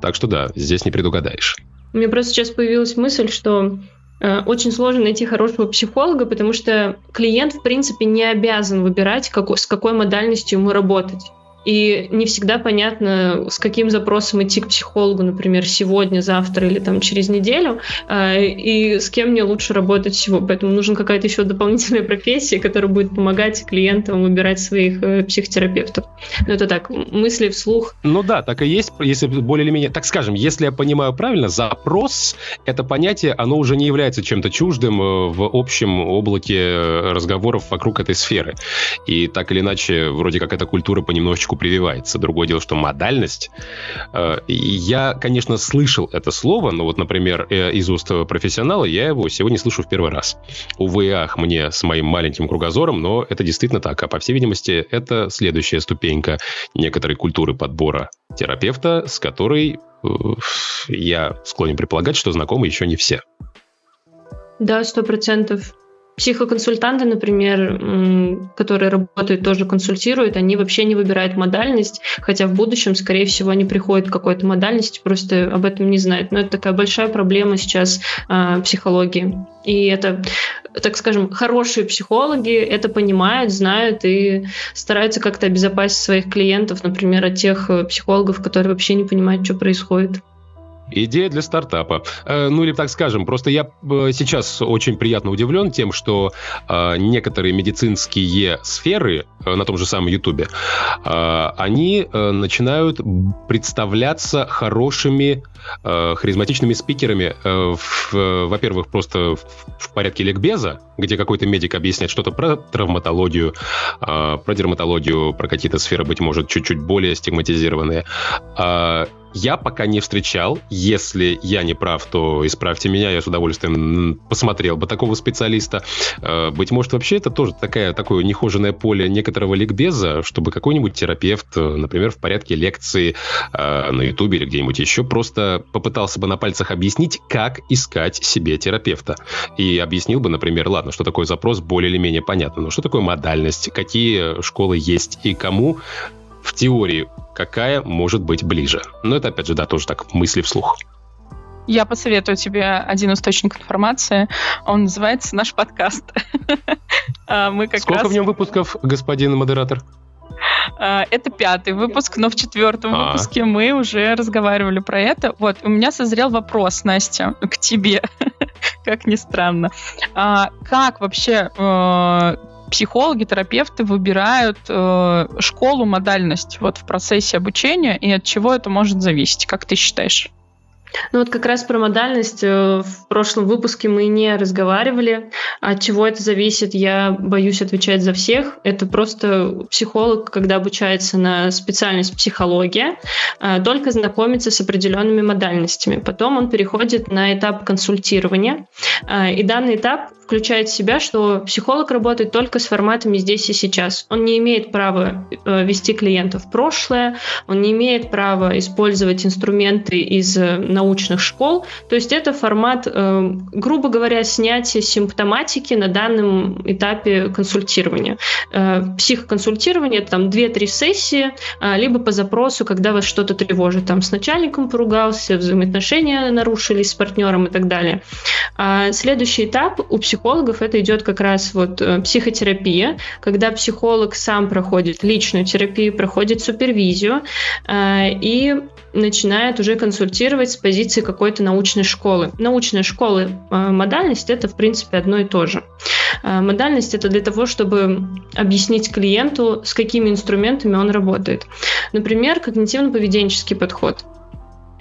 Так что да, здесь не предугадаешь. У меня просто сейчас появилась мысль, что э, очень сложно найти хорошего психолога, потому что клиент, в принципе, не обязан выбирать, как, с какой модальностью ему работать. И не всегда понятно, с каким запросом идти к психологу, например, сегодня, завтра или там через неделю, а, и с кем мне лучше работать всего. Поэтому нужна какая-то еще дополнительная профессия, которая будет помогать клиентам выбирать своих э, психотерапевтов. Ну, это так, мысли вслух. Ну да, так и есть, если более или менее, так скажем, если я понимаю правильно, запрос, это понятие, оно уже не является чем-то чуждым э, в общем облаке разговоров вокруг этой сферы. И так или иначе, вроде как эта культура понемножечку языку прививается. Другое дело, что модальность. Э, я, конечно, слышал это слово, но вот, например, э, из уст профессионала я его сегодня слышу в первый раз. Увы, ах, мне с моим маленьким кругозором, но это действительно так. А по всей видимости, это следующая ступенька некоторой культуры подбора терапевта, с которой э, я склонен предполагать, что знакомы еще не все. Да, сто процентов. Психоконсультанты, например, которые работают, тоже консультируют, они вообще не выбирают модальность, хотя в будущем, скорее всего, они приходят к какой-то модальности, просто об этом не знают. Но это такая большая проблема сейчас э, психологии. И это, так скажем, хорошие психологи это понимают, знают и стараются как-то обезопасить своих клиентов, например, от тех э, психологов, которые вообще не понимают, что происходит. Идея для стартапа. Э, ну или так скажем, просто я э, сейчас очень приятно удивлен тем, что э, некоторые медицинские сферы на том же самом Ютубе, они начинают представляться хорошими харизматичными спикерами, во-первых, просто в порядке ликбеза, где какой-то медик объясняет что-то про травматологию, про дерматологию, про какие-то сферы, быть может, чуть-чуть более стигматизированные я пока не встречал. Если я не прав, то исправьте меня. Я с удовольствием посмотрел бы такого специалиста. Э, быть может, вообще это тоже такая, такое нехоженное поле некоторого ликбеза, чтобы какой-нибудь терапевт, э, например, в порядке лекции э, на Ютубе или где-нибудь еще, просто попытался бы на пальцах объяснить, как искать себе терапевта. И объяснил бы, например, ладно, что такое запрос, более или менее понятно, но что такое модальность, какие школы есть и кому в теории какая может быть ближе. Но это, опять же, да, тоже так, мысли вслух. Я посоветую тебе один источник информации. Он называется «Наш подкаст». А, мы как Сколько раз... в нем выпусков, господин модератор? А, это пятый выпуск, но в четвертом а. выпуске мы уже разговаривали про это. Вот, у меня созрел вопрос, Настя, к тебе, как ни странно. А, как вообще э, психологи, терапевты выбирают э, школу, модальность вот в процессе обучения, и от чего это может зависеть, как ты считаешь? Ну вот как раз про модальность э, в прошлом выпуске мы не разговаривали. От чего это зависит, я боюсь отвечать за всех. Это просто психолог, когда обучается на специальность психология, э, только знакомится с определенными модальностями. Потом он переходит на этап консультирования. Э, и данный этап включает в себя, что психолог работает только с форматами здесь и сейчас. Он не имеет права вести клиента в прошлое, он не имеет права использовать инструменты из э, научных школ. То есть это формат, э, грубо говоря, снятия симптоматики на данном этапе консультирования. Психоконсультирование это там 2-3 сессии, либо по запросу, когда вас что-то тревожит, там с начальником поругался, взаимоотношения нарушились с партнером и так далее. А следующий этап у психологов это идет как раз вот э, психотерапия, когда психолог сам проходит личную терапию, проходит супервизию э, и начинает уже консультировать с позиции какой-то научной школы. Научная школа, э, модальность это в принципе одно и то же. Модальность это для того, чтобы объяснить клиенту, с какими инструментами он работает. Например, когнитивно-поведенческий подход.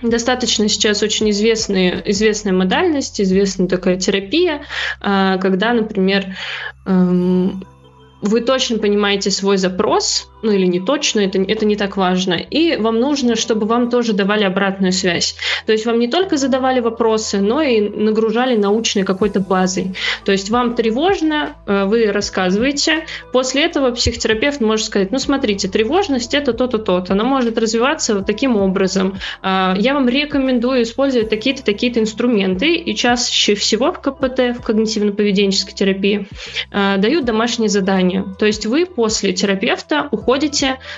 Достаточно сейчас очень известные, известная модальность, известная такая терапия, а, когда, например, эм, вы точно понимаете свой запрос, ну или не точно, это, это не так важно, и вам нужно, чтобы вам тоже давали обратную связь. То есть вам не только задавали вопросы, но и нагружали научной какой-то базой. То есть вам тревожно, э, вы рассказываете, после этого психотерапевт может сказать, ну смотрите, тревожность это то-то, то-то, она может развиваться вот таким образом. А, я вам рекомендую использовать такие-то, такие-то инструменты, и чаще всего в КПТ, в когнитивно-поведенческой терапии, э, дают домашние задания. То есть вы после терапевта уходите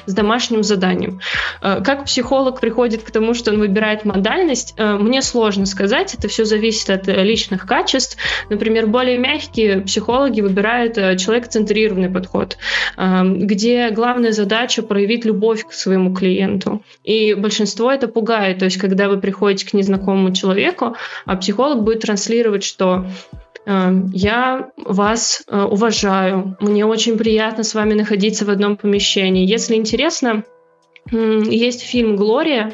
с домашним заданием. Э, как психолог приходит к тому, что он выбирает модальность, э, мне сложно сказать, это все зависит от э, личных качеств. Например, более мягкие психологи выбирают человек-центрированный подход, где главная задача проявить любовь к своему клиенту. И большинство это пугает. То есть, когда вы приходите к незнакомому человеку, а психолог будет транслировать, что Эм, я вас э, уважаю. Мне очень приятно с вами находиться в одном помещении. Если интересно, есть фильм «Глория».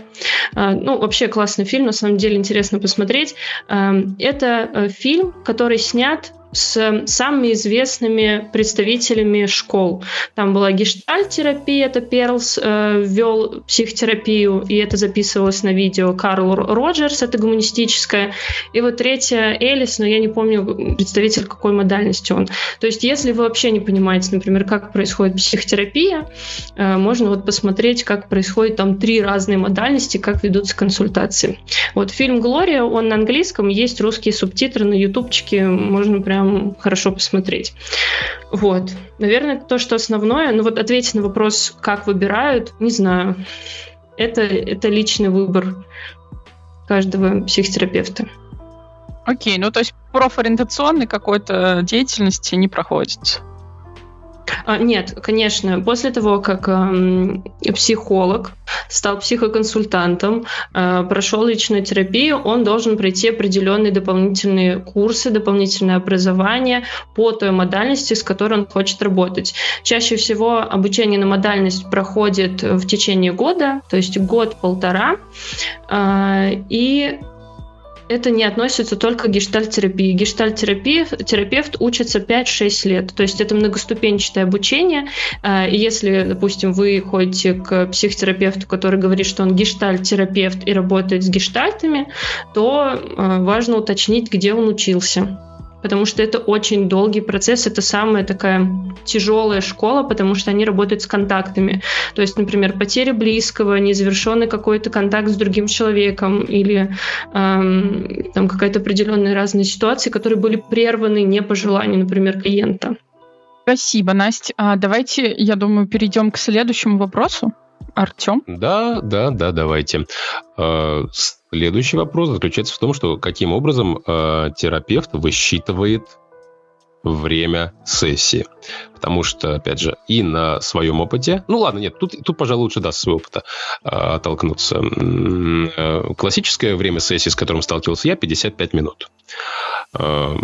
Э, ну, вообще классный фильм, на самом деле интересно посмотреть. Эм, это э, фильм, который снят с самыми известными представителями школ. Там была гештальтерапия, это Перлс э, психотерапию, и это записывалось на видео. Карл Роджерс, это гуманистическая. И вот третья Элис, но я не помню представитель какой модальности он. То есть если вы вообще не понимаете, например, как происходит психотерапия, э, можно вот посмотреть, как происходит там три разные модальности, как ведутся консультации. Вот фильм «Глория», он на английском, есть русские субтитры на ютубчике, можно прям прям хорошо посмотреть. Вот. Наверное, то, что основное. Но вот ответить на вопрос, как выбирают, не знаю. Это, это личный выбор каждого психотерапевта. Окей, ну то есть профориентационной какой-то деятельности не проходит? А, нет, конечно. После того, как э, психолог стал психоконсультантом, э, прошел личную терапию, он должен пройти определенные дополнительные курсы, дополнительное образование по той модальности, с которой он хочет работать. Чаще всего обучение на модальность проходит в течение года, то есть год-полтора. Э, и это не относится только к гештальтерапии. Гештальтерапия терапевт учится 5-6 лет. То есть это многоступенчатое обучение. А, и если, допустим, вы ходите к психотерапевту, который говорит, что он гештальтерапевт и работает с гештальтами, то а, важно уточнить, где он учился потому что это очень долгий процесс, это самая такая тяжелая школа, потому что они работают с контактами. То есть, например, потеря близкого, незавершенный какой-то контакт с другим человеком или эм, там какая-то определенная разные ситуации, которые были прерваны не по желанию, например, клиента. Спасибо, Настя. А давайте, я думаю, перейдем к следующему вопросу. Артем? Да, да, да, давайте. А, следующий вопрос заключается в том, что каким образом э, терапевт высчитывает время сессии. Потому что, опять же, и на своем опыте... Ну ладно, нет, тут, тут пожалуй, лучше даст своего опыта оттолкнуться. Э, классическое время сессии, с которым сталкивался я, 55 минут. Э,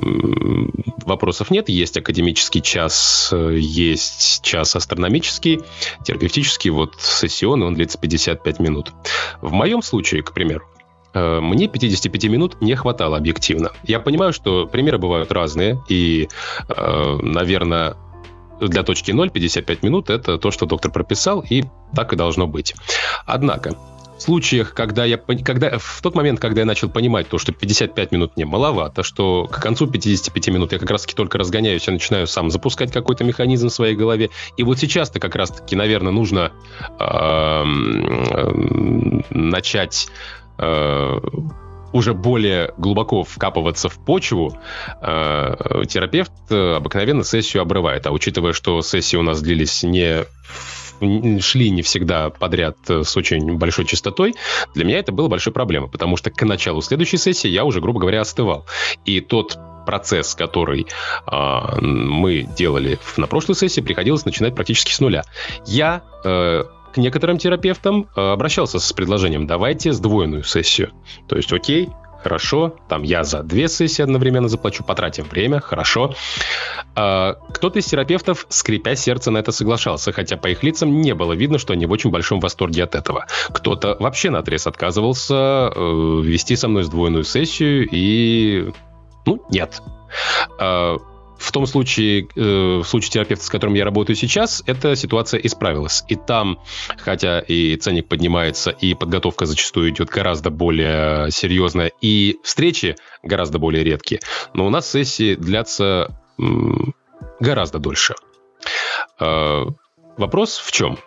вопросов нет. Есть академический час, есть час астрономический, терапевтический. Вот сессионный, он длится 55 минут. В моем случае, к примеру, Э, мне 55 минут не хватало объективно. Я понимаю, что примеры бывают разные, и, э, наверное, для точки 0 55 минут это то, что доктор прописал, и так и должно быть. Однако, случаях, когда я, когда, в тот момент, когда я начал понимать то, что 55 минут мне маловато, что к концу 55 минут я как раз-таки только разгоняюсь, я начинаю сам запускать какой-то механизм в своей голове. И вот сейчас-то как раз-таки, наверное, нужно э, начать Э, уже более глубоко вкапываться в почву, э, терапевт обыкновенно сессию обрывает. А учитывая, что сессии у нас длились не шли не всегда подряд с очень большой частотой, для меня это было большой проблемой, потому что к началу следующей сессии я уже, грубо говоря, остывал. И тот процесс, который э, мы делали на прошлой сессии, приходилось начинать практически с нуля. Я э, к некоторым терапевтам э, обращался с предложением «давайте сдвоенную сессию». То есть, окей, хорошо, там я за две сессии одновременно заплачу, потратим время, хорошо. А, кто-то из терапевтов, скрипя сердце, на это соглашался, хотя по их лицам не было видно, что они в очень большом восторге от этого. Кто-то вообще на отрез отказывался э, вести со мной сдвоенную сессию и... Ну, нет. А, в том случае, э, в случае терапевта, с которым я работаю сейчас, эта ситуация исправилась. И там, хотя и ценник поднимается, и подготовка зачастую идет гораздо более серьезная, и встречи гораздо более редкие, но у нас сессии длятся гораздо дольше. Э, вопрос в чем?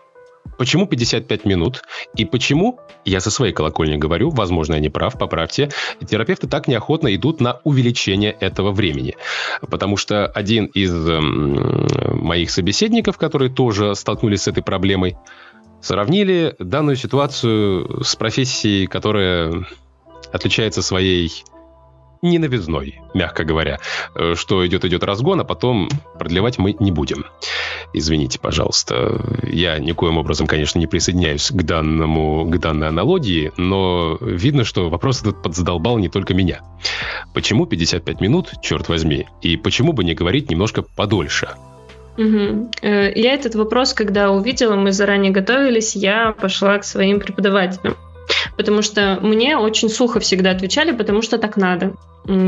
Почему 55 минут? И почему, я со своей колокольни говорю, возможно, я не прав, поправьте, терапевты так неохотно идут на увеличение этого времени? Потому что один из э, моих собеседников, которые тоже столкнулись с этой проблемой, сравнили данную ситуацию с профессией, которая отличается своей не новизной, мягко говоря, э, что идет-идет разгон, а потом продлевать мы не будем. Извините, пожалуйста. Я никоим образом, конечно, не присоединяюсь к, данному, к данной аналогии, но видно, что вопрос этот подзадолбал не только меня. Почему 55 минут, черт возьми, и почему бы не говорить немножко подольше? Угу. Я этот вопрос, когда увидела, мы заранее готовились, я пошла к своим преподавателям потому что мне очень сухо всегда отвечали, потому что так надо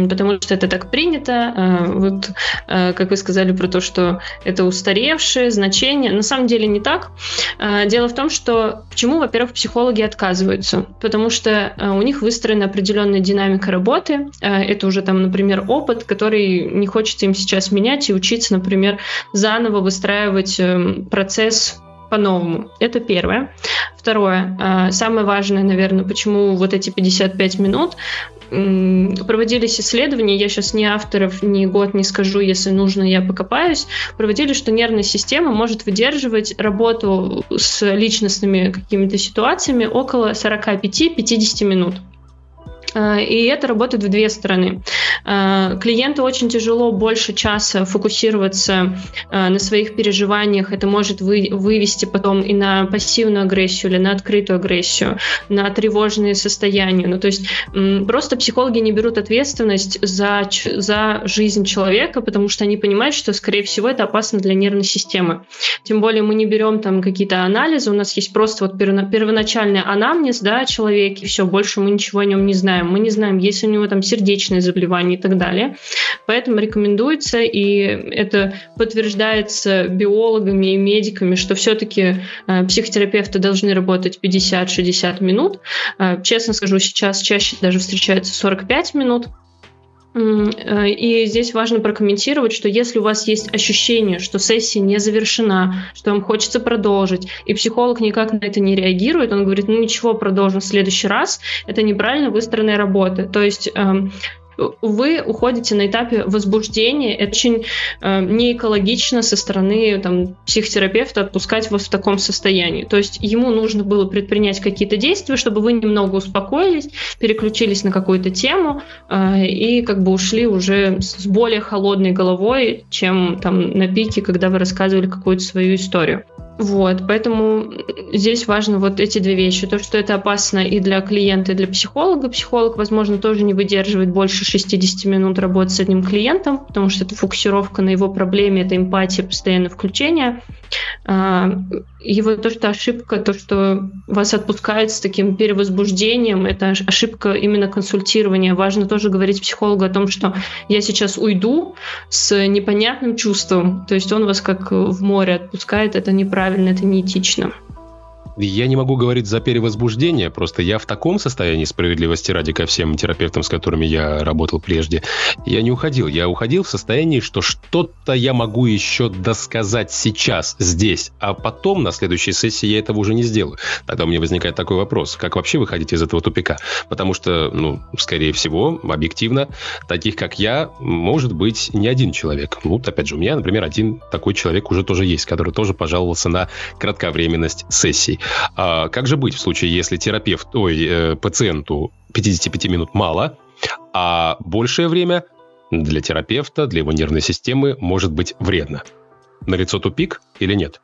потому что это так принято. А, вот, а, как вы сказали про то, что это устаревшее значение. На самом деле не так. А, дело в том, что почему, во-первых, психологи отказываются? Потому что у них выстроена определенная динамика работы. Это уже там, например, опыт, который не хочется им сейчас менять и учиться, например, заново выстраивать эм, процесс по-новому. Это первое. Второе, а, самое важное, наверное, почему вот эти 55 минут проводились исследования, я сейчас ни авторов, ни год не скажу, если нужно, я покопаюсь, проводили, что нервная система может выдерживать работу с личностными какими-то ситуациями около 45-50 минут. А, и это работает в две стороны. А, клиенту очень тяжело больше часа фокусироваться а, на своих переживаниях. Это может вывести потом и на пассивную агрессию или на открытую агрессию, на тревожные состояния. Ну, то есть просто психологи не берут ответственность за, за жизнь человека, потому что они понимают, что, скорее всего, это опасно для нервной системы. Тем более мы не берем там какие-то анализы, у нас есть просто вот первоначальный анамнез да, человека, и все, больше мы ничего о нем не знаем знаем. Мы не знаем, есть у него там сердечные заболевания и так далее. Поэтому рекомендуется, и это подтверждается биологами и медиками, что все-таки э, психотерапевты должны работать 50-60 минут. Э, честно скажу, сейчас чаще даже встречается 45 минут. Э, и здесь важно прокомментировать, что если у вас есть ощущение, что сессия не завершена, что вам хочется продолжить, и психолог никак на это не реагирует, он говорит, ну ничего, продолжим в следующий раз, это неправильно выстроенная работа. То есть эм, вы уходите на этапе возбуждения. Это очень э, неэкологично со стороны там, психотерапевта отпускать вас в таком состоянии. То есть ему нужно было предпринять какие-то действия, чтобы вы немного успокоились, переключились на какую-то тему э, и как бы ушли уже с более холодной головой, чем там на пике, когда вы рассказывали какую-то свою историю. Вот, поэтому здесь важно вот эти две вещи. То, что это опасно и для клиента, и для психолога. Психолог, возможно, тоже не выдерживает больше 60 минут работы с одним клиентом, потому что это фокусировка на его проблеме, это эмпатия, постоянное включение. А, и вот то, что ошибка, то, что вас отпускает с таким перевозбуждением, это ошибка именно консультирования. Важно тоже говорить психологу о том, что я сейчас уйду с непонятным чувством. То есть он вас как в море отпускает, это неправильно неправильно, это неэтично. Я не могу говорить за перевозбуждение, просто я в таком состоянии справедливости ради ко всем терапевтам, с которыми я работал прежде. Я не уходил. Я уходил в состоянии, что что-то я могу еще досказать сейчас, здесь, а потом на следующей сессии я этого уже не сделаю. Тогда у меня возникает такой вопрос. Как вообще выходить из этого тупика? Потому что, ну, скорее всего, объективно, таких как я, может быть не один человек. Ну, вот опять же, у меня, например, один такой человек уже тоже есть, который тоже пожаловался на кратковременность сессий. А как же быть в случае, если терапевт, ой, э, пациенту 55 минут мало, а большее время для терапевта, для его нервной системы может быть вредно? Налицо тупик или нет?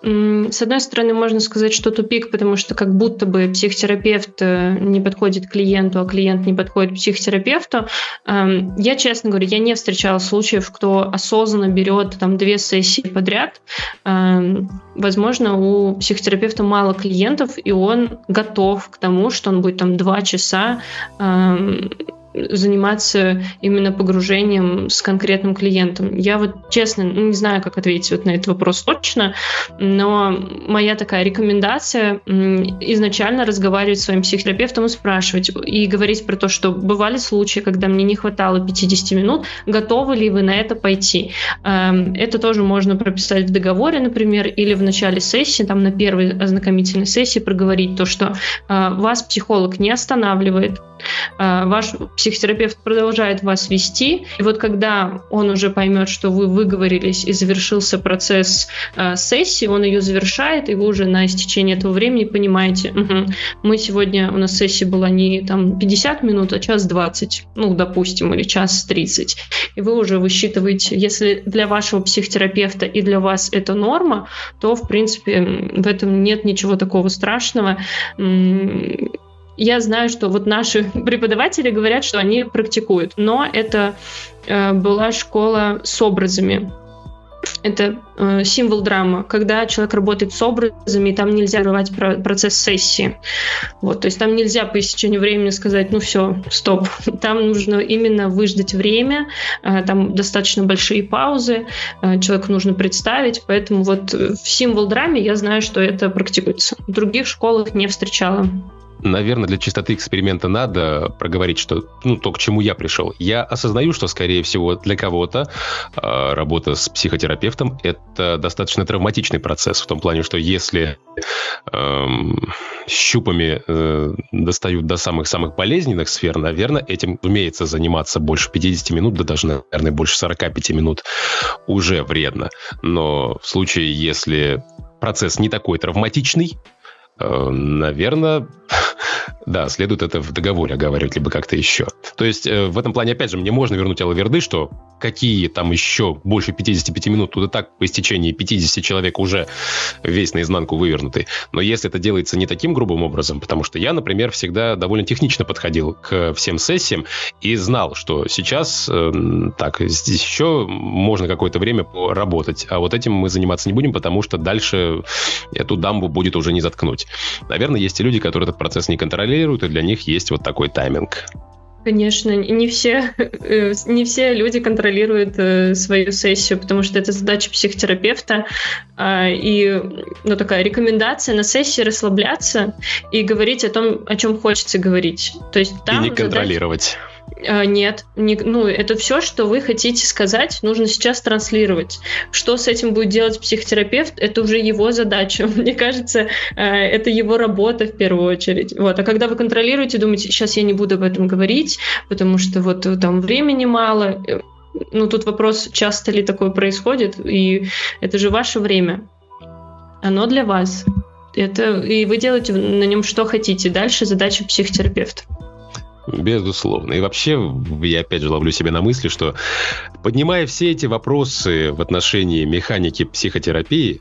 С одной стороны, можно сказать, что тупик, потому что как будто бы психотерапевт э, не подходит клиенту, а клиент не подходит психотерапевту. Эм, я, честно говоря, я не встречала случаев, кто осознанно берет там две сессии подряд. Эм, возможно, у психотерапевта мало клиентов, и он готов к тому, что он будет там два часа эм, заниматься именно погружением с конкретным клиентом. Я вот честно не знаю, как ответить вот на этот вопрос точно, но моя такая рекомендация изначально разговаривать с своим психотерапевтом и спрашивать, и говорить про то, что бывали случаи, когда мне не хватало 50 минут, готовы ли вы на это пойти. Эм, это тоже можно прописать в договоре, например, или в начале сессии, там на первой ознакомительной сессии проговорить то, что э, вас психолог не останавливает, э, ваш психотерапевт продолжает вас вести, и вот когда он уже поймет, что вы выговорились и завершился процесс э, сессии, он ее завершает, и вы уже на истечение этого времени понимаете, угу, мы сегодня, у нас сессия была не там 50 минут, а час 20, ну, допустим, или час 30, и вы уже высчитываете, если для вашего психотерапевта и для вас это норма, то, в принципе, в этом нет ничего такого страшного я знаю, что вот наши преподаватели говорят, что они практикуют, но это э, была школа с образами. Это э, символ драма, когда человек работает с образами, и там нельзя рвать про процесс сессии. Вот, то есть там нельзя по истечению времени сказать, ну все, стоп. Там нужно именно выждать время, э, там достаточно большие паузы, э, человеку нужно представить, поэтому вот в символ драме я знаю, что это практикуется. В других школах не встречала. Наверное, для чистоты эксперимента надо проговорить, что, ну, то, к чему я пришел. Я осознаю, что, скорее всего, для кого-то э, работа с психотерапевтом – это достаточно травматичный процесс, в том плане, что если э, щупами э, достают до самых-самых болезненных сфер, наверное, этим, умеется заниматься больше 50 минут, да даже, наверное, больше 45 минут уже вредно. Но в случае, если процесс не такой травматичный, э, наверное, да, следует это в договоре оговаривать, либо как-то еще. То есть э, в этом плане, опять же, мне можно вернуть Алаверды, что какие там еще больше 55 минут, тут и так по истечении 50 человек уже весь наизнанку вывернутый. Но если это делается не таким грубым образом, потому что я, например, всегда довольно технично подходил к всем сессиям и знал, что сейчас э, так, здесь еще можно какое-то время поработать, а вот этим мы заниматься не будем, потому что дальше эту дамбу будет уже не заткнуть. Наверное, есть и люди, которые этот процесс не контролируют, и для них есть вот такой тайминг. Конечно, не все, э, не все люди контролируют э, свою сессию, потому что это задача психотерапевта. А, и ну, такая рекомендация на сессии расслабляться и говорить о том, о чем хочется говорить. То есть там и не контролировать. А, нет, не, ну это все, что вы хотите сказать, нужно сейчас транслировать. Что с этим будет делать психотерапевт, это уже его задача. Мне кажется, э, это его работа в первую очередь. Вот. А когда вы контролируете, думаете, сейчас я не буду об этом говорить, потому что вот там времени мало. Э, ну тут вопрос, часто ли такое происходит, и это же ваше время. Оно для вас. Это, и вы делаете на нем что хотите. Дальше задача психотерапевта. Безусловно. И вообще, я опять же ловлю себя на мысли, что поднимая все эти вопросы в отношении механики психотерапии,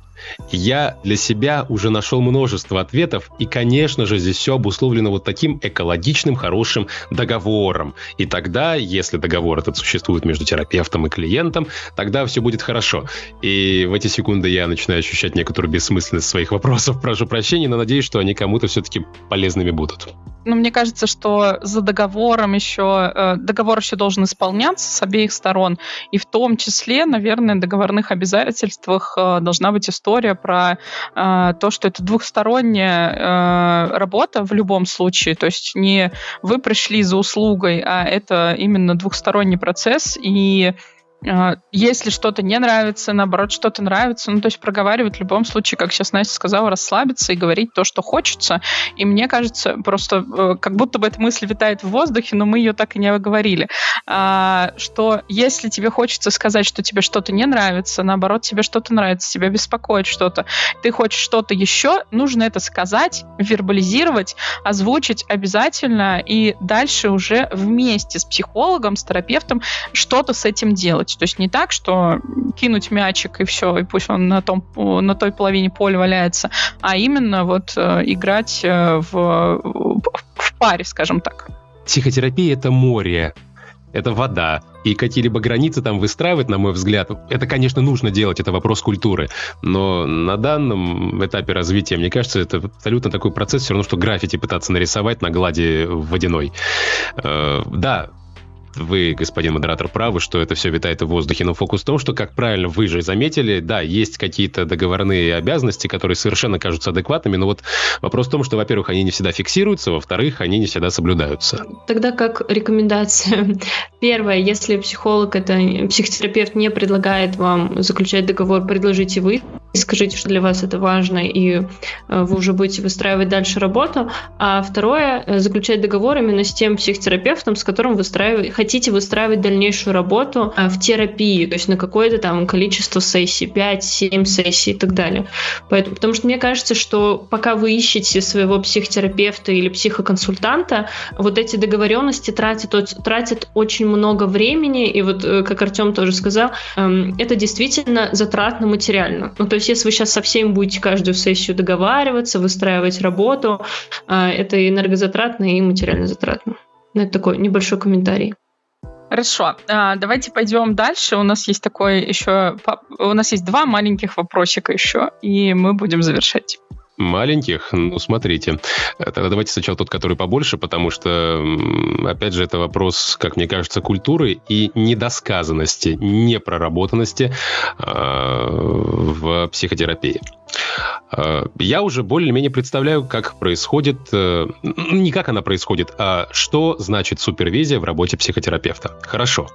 я для себя уже нашел множество ответов, и, конечно же, здесь все обусловлено вот таким экологичным, хорошим договором. И тогда, если договор этот существует между терапевтом и клиентом, тогда все будет хорошо. И в эти секунды я начинаю ощущать некоторую бессмысленность своих вопросов. Прошу прощения, но надеюсь, что они кому-то все-таки полезными будут. Ну, мне кажется, что за договором еще, э, договор еще должен исполняться с обеих сторон, и в том числе, наверное, в договорных обязательствах э, должна быть история про э, то, что это двухсторонняя работа в любом случае. То есть не вы пришли за услугой, а это именно двухсторонний процесс, и если что-то не нравится, наоборот, что-то нравится, ну, то есть проговаривать в любом случае, как сейчас Настя сказала, расслабиться и говорить то, что хочется. И мне кажется, просто э, как будто бы эта мысль витает в воздухе, но мы ее так и не оговорили, а, что если тебе хочется сказать, что тебе что-то не нравится, наоборот, тебе что-то нравится, тебя беспокоит что-то, ты хочешь что-то еще, нужно это сказать, вербализировать, озвучить обязательно и дальше уже вместе с психологом, с терапевтом что-то с этим делать делать. То есть не так, что кинуть мячик и все, и пусть он на, том, на той половине поля валяется, а именно вот э, играть э, в, в паре, скажем так. Психотерапия — это море, это вода. И какие-либо границы там выстраивать, на мой взгляд, это, конечно, нужно делать, это вопрос культуры. Но на данном этапе развития, мне кажется, это абсолютно такой процесс, все равно, что граффити пытаться нарисовать на глади водяной. Э, да, вы, господин модератор, правы, что это все витает в воздухе, но фокус в том, что, как правильно вы же заметили, да, есть какие-то договорные обязанности, которые совершенно кажутся адекватными, но вот вопрос в том, что, во-первых, они не всегда фиксируются, во-вторых, они не всегда соблюдаются. Тогда как рекомендация. Первое, если психолог, это психотерапевт не предлагает вам заключать договор, предложите вы, скажите, что для вас это важно, и э, вы уже будете выстраивать дальше работу. А второе, э, заключать договор именно с тем психотерапевтом, с которым выстраиваете хотите выстраивать дальнейшую работу а, в терапии, то есть на какое-то там количество сессий, 5-7 сессий и так далее. Поэтому, потому что мне кажется, что пока вы ищете своего психотерапевта или психоконсультанта, вот эти договоренности тратят, тратят очень много времени, и вот, э, как Артем тоже сказал, эм, это действительно затратно материально. Ну, то есть, если вы сейчас со всеми будете каждую сессию договариваться, выстраивать работу, э, это энергозатратно и материально затратно. Ну, это такой небольшой комментарий. Хорошо, а, давайте пойдем дальше. У нас есть такой еще, у нас есть два маленьких вопросика еще, и мы будем завершать. Маленьких? Ну, смотрите. Тогда давайте сначала тот, который побольше, потому что, опять же, это вопрос, как мне кажется, культуры и недосказанности, непроработанности э, в психотерапии. Э, я уже более-менее представляю, как происходит, э, не как она происходит, а что значит супервизия в работе психотерапевта. Хорошо.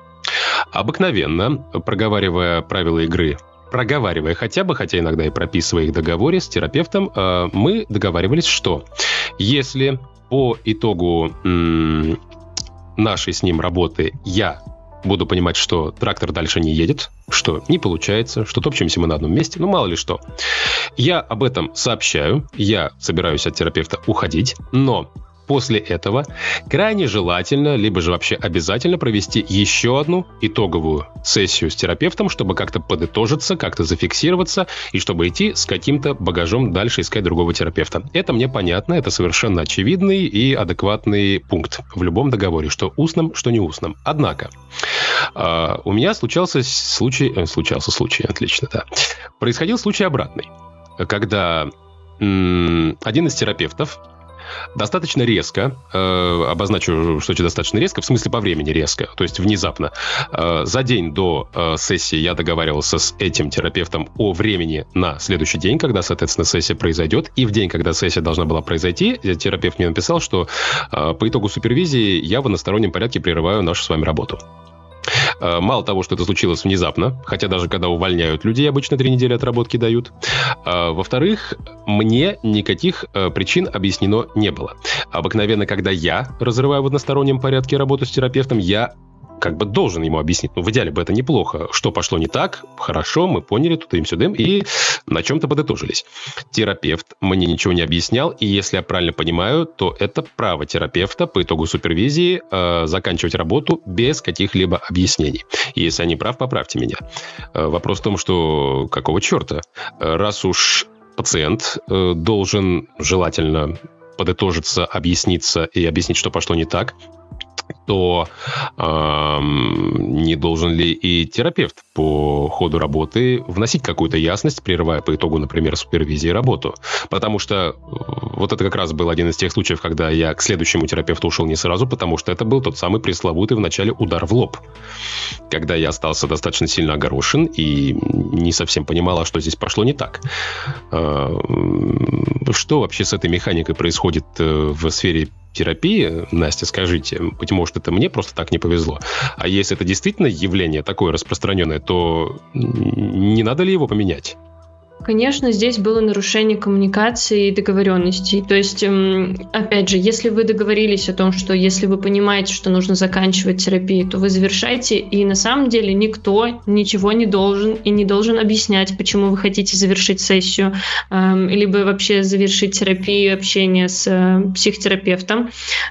Обыкновенно, проговаривая правила игры проговаривая хотя бы, хотя иногда и прописывая их в договоре с терапевтом, э, мы договаривались, что если по итогу нашей с ним работы я буду понимать, что трактор дальше не едет, что не получается, что топчемся мы на одном месте, ну мало ли что. Я об этом сообщаю, я собираюсь от терапевта уходить, но После этого крайне желательно, либо же вообще обязательно провести еще одну итоговую сессию с терапевтом, чтобы как-то подытожиться, как-то зафиксироваться и чтобы идти с каким-то багажом дальше искать другого терапевта. Это мне понятно, это совершенно очевидный и адекватный пункт в любом договоре, что устном, что не устном. Однако, э, у меня случался случай, э, случался случай, отлично, да. Происходил случай обратный, когда один из терапевтов достаточно резко, э, обозначу, что это достаточно резко, в смысле по времени резко, то есть внезапно. Э, за день до э, сессии я договаривался с этим терапевтом о времени на следующий день, когда, соответственно, сессия произойдет. И в день, когда сессия должна была произойти, терапевт мне написал, что э, по итогу супервизии я в одностороннем порядке прерываю нашу с вами работу. Э, мало того, что это случилось внезапно, хотя даже когда увольняют людей, обычно три недели отработки дают. Э, во-вторых, мне никаких э, причин объяснено не было. Обыкновенно, когда я разрываю в одностороннем порядке работу с терапевтом, я как бы должен ему объяснить. Ну, в идеале бы это неплохо. Что пошло не так? Хорошо, мы поняли, тут им сюда, и на чем-то подытожились. Терапевт мне ничего не объяснял, и если я правильно понимаю, то это право терапевта по итогу супервизии э, заканчивать работу без каких-либо объяснений. И если я не прав, поправьте меня. Э, вопрос в том, что какого черта? Э, раз уж пациент э, должен желательно подытожиться, объясниться и объяснить, что пошло не так, то э, не должен ли и терапевт по ходу работы вносить какую-то ясность, прерывая по итогу, например, супервизии работу? Потому что э, вот это как раз был один из тех случаев, когда я к следующему терапевту ушел не сразу, потому что это был тот самый пресловутый в начале удар в лоб. Когда я остался достаточно сильно огорошен и не совсем понимал, а что здесь пошло не так. Э, что вообще с этой механикой происходит э, в сфере терапии, Настя, скажите, быть может, это мне просто так не повезло. А если это действительно явление такое распространенное, то не надо ли его поменять? Конечно, здесь было нарушение коммуникации и договоренностей. То есть, эм, опять же, если вы договорились о том, что если вы понимаете, что нужно заканчивать терапию, то вы завершайте, и на самом деле никто ничего не должен и не должен объяснять, почему вы хотите завершить сессию, эм, либо вообще завершить терапию, общение с э, психотерапевтом.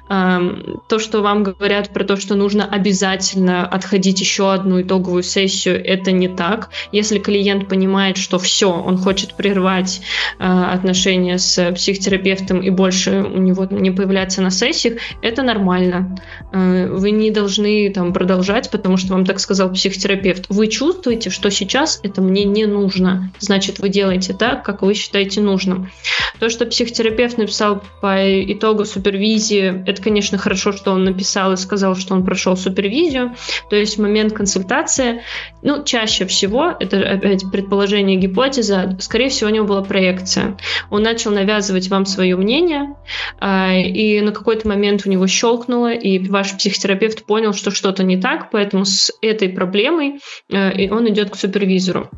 Эм, то, что вам говорят про то, что нужно обязательно отходить еще одну итоговую сессию, это не так. Если клиент понимает, что все, он хочет прервать э, отношения с психотерапевтом и больше у него не появляться на сессиях, это нормально. Э, вы не должны там продолжать, потому что вам так сказал психотерапевт. Вы чувствуете, что сейчас это мне не нужно. Значит, вы делаете так, как вы считаете нужным. То, что психотерапевт написал по итогу супервизии, это, конечно, хорошо, что он написал и сказал, что он прошел супервизию. То есть момент консультации, ну, чаще всего, это опять предположение гипотеза, скорее всего, у него была проекция. Он начал навязывать вам свое мнение, а, и на какой-то момент у него щелкнуло, и ваш психотерапевт понял, что что-то не так, поэтому с этой проблемой э, он идет к супервизору.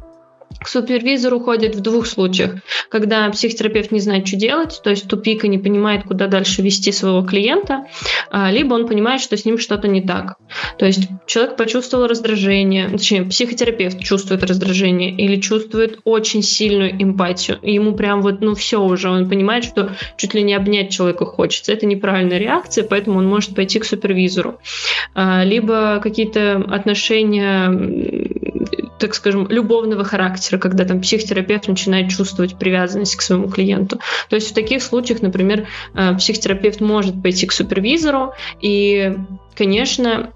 К супервизору ходит в двух случаях. Когда психотерапевт не знает, что делать, то есть тупик и не понимает, куда дальше вести своего клиента, а, либо он понимает, что с ним что-то не так. То есть человек почувствовал раздражение, точнее, психотерапевт чувствует раздражение или чувствует очень сильную эмпатию. И ему прям вот, ну все уже, он понимает, что чуть ли не обнять человека хочется. Это неправильная реакция, поэтому он может пойти к супервизору. А, либо какие-то отношения так скажем, любовного характера, когда там психотерапевт начинает чувствовать привязанность к своему клиенту. То есть в таких случаях, например, э, психотерапевт может пойти к супервизору и конечно,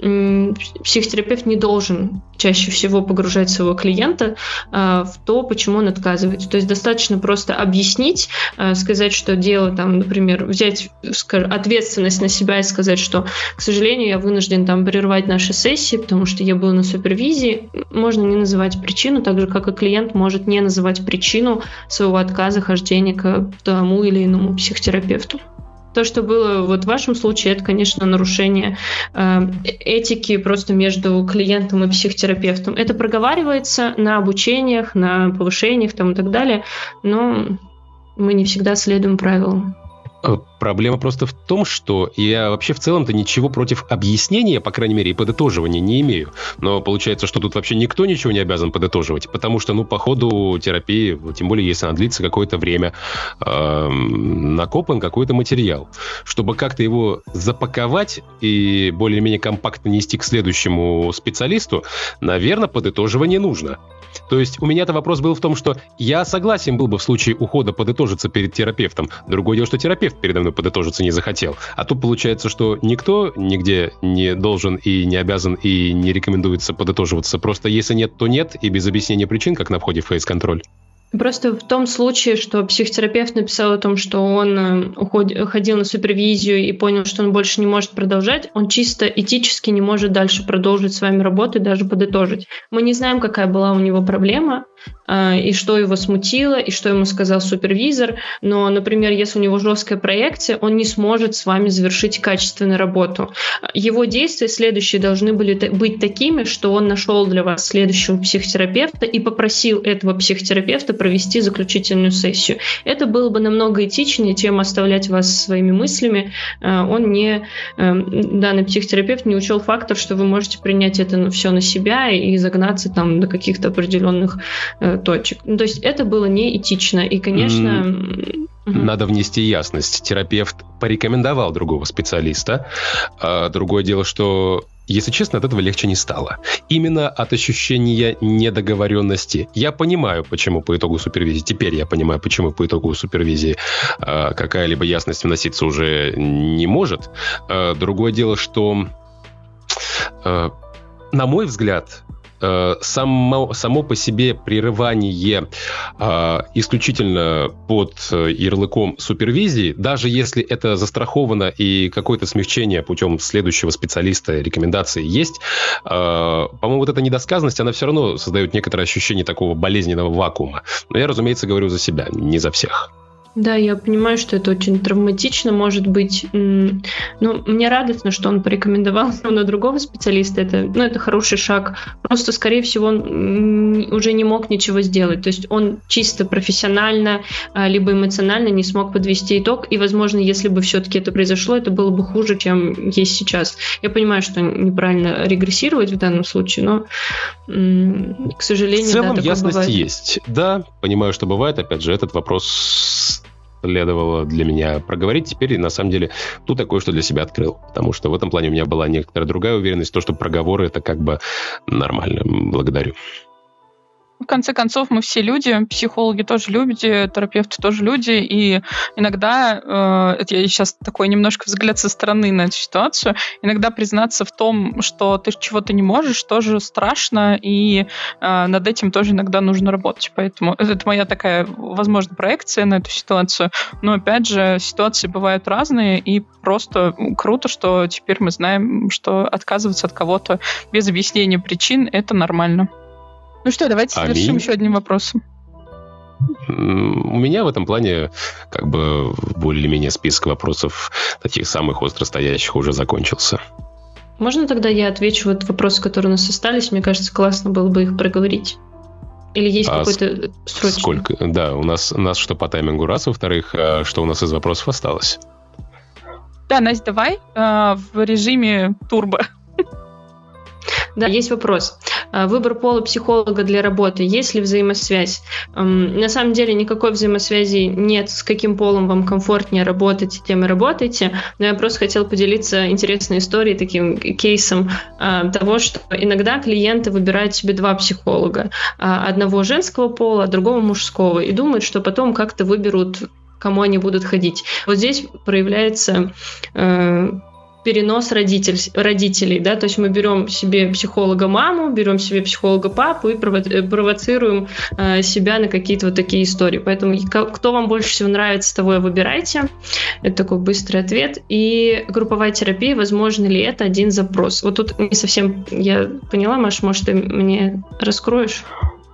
психотерапевт не должен чаще всего погружать своего клиента а, в то, почему он отказывается. То есть достаточно просто объяснить, а, сказать, что дело, там, например, взять скажем, ответственность на себя и сказать, что, к сожалению, я вынужден там прервать наши сессии, потому что я был на супервизии. Можно не называть причину, так же, как и клиент может не называть причину своего отказа хождения к тому или иному психотерапевту. То, что было вот в вашем случае, это, конечно, нарушение э, этики просто между клиентом и психотерапевтом. Это проговаривается на обучениях, на повышениях там, и так далее, но мы не всегда следуем правилам. Э, проблема просто в том, что я вообще в целом-то ничего против объяснения, по крайней мере, и подытоживания не имею. Но получается, что тут вообще никто ничего не обязан подытоживать, потому что, ну, по ходу терапии, тем более, если она длится какое-то время, э, накопан какой-то материал. Чтобы как-то его запаковать и более-менее компактно нести к следующему специалисту, наверное, подытоживание нужно. То есть у меня-то вопрос был в том, что я согласен был бы в случае ухода подытожиться перед терапевтом. Другое дело, что терапевт передо мной подытожиться не захотел. А тут получается, что никто нигде не должен и не обязан и не рекомендуется подытоживаться. Просто если нет, то нет, и без объяснения причин, как на входе в фейс-контроль. Просто в том случае, что психотерапевт написал о том, что он э, уход... ходил на супервизию и понял, что он больше не может продолжать, он чисто этически не может дальше продолжить с вами работу и даже подытожить. Мы не знаем, какая была у него проблема, и что его смутило, и что ему сказал супервизор, но, например, если у него жесткая проекция, он не сможет с вами завершить качественную работу. Его действия следующие должны были быть такими, что он нашел для вас следующего психотерапевта и попросил этого психотерапевта провести заключительную сессию. Это было бы намного этичнее, чем оставлять вас своими мыслями. Э, он не, э, данный психотерапевт не учел фактор, что вы можете принять это все на себя и загнаться там до каких-то определенных э, точек. Ну, то есть это было неэтично. И, конечно... Надо внести ясность. Терапевт порекомендовал другого специалиста. А другое дело, что если честно, от этого легче не стало. Именно от ощущения недоговоренности. Я понимаю, почему по итогу супервизии, теперь я понимаю, почему по итогу супервизии э, какая-либо ясность вноситься уже не может. Э, другое дело, что, э, на мой взгляд, Э, само, само по себе прерывание э, исключительно под э, ярлыком супервизии, даже если это застраховано и какое-то смягчение путем следующего специалиста рекомендации есть, по-моему, вот эта недосказанность, она все равно создает некоторое ощущение такого болезненного вакуума. Но я, разумеется, говорю за себя, не за всех. Да, я понимаю, что это очень травматично, может быть. Ну, мне радостно, что он порекомендовал на другого специалиста. Это, ну, это хороший шаг. Просто, скорее всего, он уже не мог ничего сделать. То есть он чисто профессионально, а, либо эмоционально не смог подвести итог. И, возможно, если бы все-таки это произошло, это было бы хуже, чем есть сейчас. Я понимаю, что неправильно регрессировать в данном случае, но, к сожалению, в целом да, ясность бывает. есть. Да, понимаю, что бывает. Опять же, этот вопрос следовало для меня проговорить. Теперь, на самом деле, тут такое, что для себя открыл. Потому что в этом плане у меня была некоторая другая уверенность, то, что проговоры — это как бы нормально. Благодарю. В конце концов, мы все люди, психологи тоже люди, терапевты тоже люди, и иногда, э, это я сейчас такой немножко взгляд со стороны на эту ситуацию, иногда признаться в том, что ты чего-то не можешь, тоже страшно, и э, над этим тоже иногда нужно работать. Поэтому это моя такая, возможно, проекция на эту ситуацию. Но, опять же, ситуации бывают разные, и просто круто, что теперь мы знаем, что отказываться от кого-то без объяснения причин — это нормально. Ну что, давайте завершим еще одним вопросом. У меня в этом плане как бы более-менее список вопросов таких самых остростоящих уже закончился. Можно тогда я отвечу вот вопросы, которые у нас остались? Мне кажется, классно было бы их проговорить. Или есть а какой-то срочный? Сколько? Да, у нас, у нас что по таймингу раз, во-вторых, а что у нас из вопросов осталось? Да, Настя, давай э, в режиме турбо. Да, есть вопрос. А, выбор пола психолога для работы. Есть ли взаимосвязь? На самом деле никакой взаимосвязи нет, с каким полом вам комфортнее работать, тем и работаете. Но я просто хотела поделиться интересной историей, таким кейсом а, того, что иногда клиенты выбирают себе два психолога. А, одного женского пола, другого мужского. И думают, что потом как-то выберут кому они будут ходить. Вот здесь проявляется э, перенос родитель, родителей, да, то есть мы берем себе психолога маму, берем себе психолога папу и э, провоцируем э, себя на какие-то вот такие истории. Поэтому кто вам больше всего нравится, того и выбирайте. Это такой быстрый ответ. И групповая терапия, возможно ли это один запрос? Вот тут не совсем я поняла, Маш, может, ты мне раскроешь?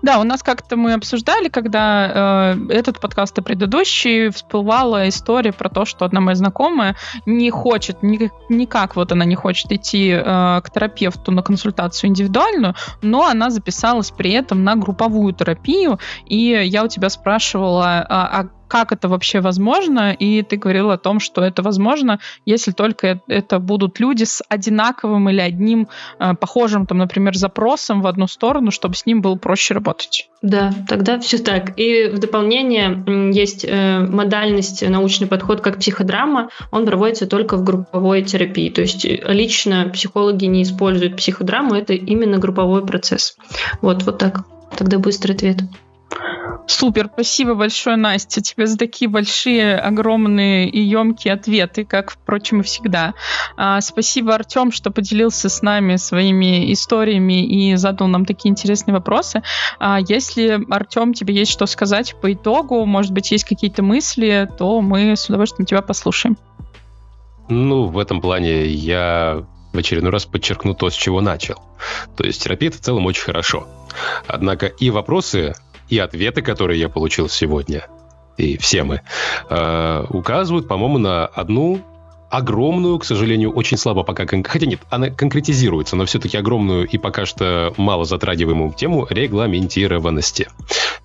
Да, у нас как-то мы обсуждали, когда э, этот подкаст и предыдущий, всплывала история про то, что одна моя знакомая не хочет, ни, никак вот она не хочет идти э, к терапевту на консультацию индивидуальную, но она записалась при этом на групповую терапию, и я у тебя спрашивала, а, а как это вообще возможно, и ты говорил о том, что это возможно, если только это будут люди с одинаковым или одним э, похожим, там, например, запросом в одну сторону, чтобы с ним было проще работать. Да, тогда все так. И в дополнение есть э, модальность, научный подход как психодрама, он проводится только в групповой терапии. То есть э, лично психологи не используют психодраму, это именно групповой процесс. Вот, вот так. Тогда быстрый ответ. Супер, спасибо большое, Настя, тебе за такие большие, огромные и емкие ответы, как, впрочем, и всегда. А, спасибо, Артем, что поделился с нами своими историями и задал нам такие интересные вопросы. А, если, Артем, тебе есть что сказать по итогу, может быть, есть какие-то мысли, то мы с удовольствием тебя послушаем. Ну, в этом плане я в очередной раз подчеркну то, с чего начал. То есть терапия в целом очень хорошо. Однако и вопросы, и ответы, которые я получил сегодня, и все мы, э, указывают, по-моему, на одну огромную, к сожалению, очень слабо пока... Хотя нет, она конкретизируется, но все-таки огромную и пока что мало затрагиваемую тему регламентированности.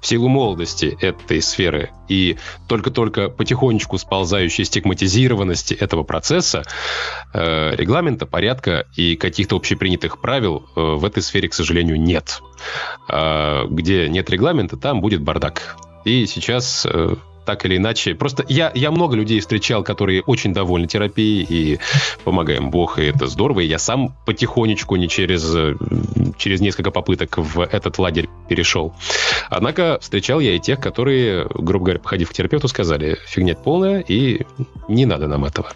В силу молодости этой сферы и только-только потихонечку сползающей стигматизированности этого процесса, э, регламента, порядка и каких-то общепринятых правил э, в этой сфере, к сожалению, нет. Э, где нет регламента, там будет бардак. И сейчас э, так или иначе. Просто я, я много людей встречал, которые очень довольны терапией, и помогаем Бог, и это здорово. И я сам потихонечку, не через, через несколько попыток в этот лагерь перешел. Однако встречал я и тех, которые, грубо говоря, походив к терапевту, сказали, фигня полная, и не надо нам этого.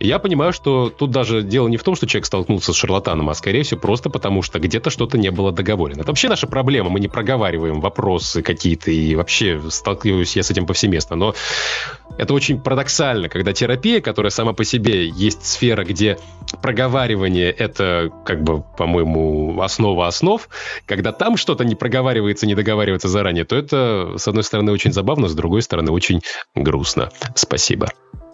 Я понимаю, что тут даже дело не в том, что человек столкнулся с шарлатаном, а скорее всего просто потому, что где-то что-то не было договорено. Это вообще наша проблема, мы не проговариваем вопросы какие-то, и вообще сталкиваюсь я с этим повсеместно. Но это очень парадоксально, когда терапия, которая сама по себе есть сфера, где проговаривание — это, как бы, по-моему, основа основ, когда там что-то не проговаривается, не договаривается заранее, то это, с одной стороны, очень забавно, с другой стороны, очень грустно. Спасибо.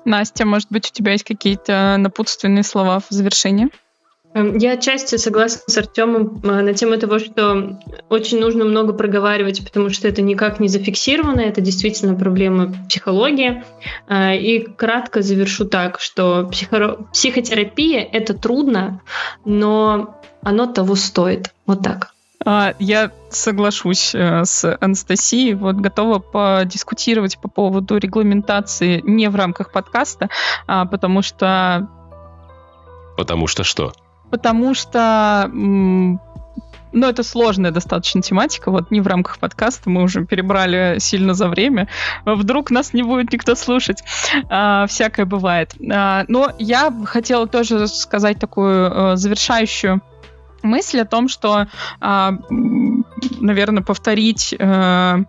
Настя, может быть, у тебя есть какие-то напутственные слова в завершение? Эм, я отчасти согласна с Артемом э, на тему того, что очень нужно много проговаривать, потому что это никак не зафиксировано, это действительно проблема психологии. Э, и кратко завершу так, что психо- психотерапия — это трудно, но оно того стоит. Вот так. А, я соглашусь э, с Анастасией, вот готова подискутировать по поводу регламентации не в рамках подкаста, а потому что... Потому что что? Потому что ну, это сложная достаточно тематика, вот не в рамках подкаста, мы уже перебрали сильно за время. Вдруг нас не будет никто слушать. А, всякое бывает. А, но я хотела тоже сказать такую а, завершающую мысль о том, что, а, наверное, повторить э,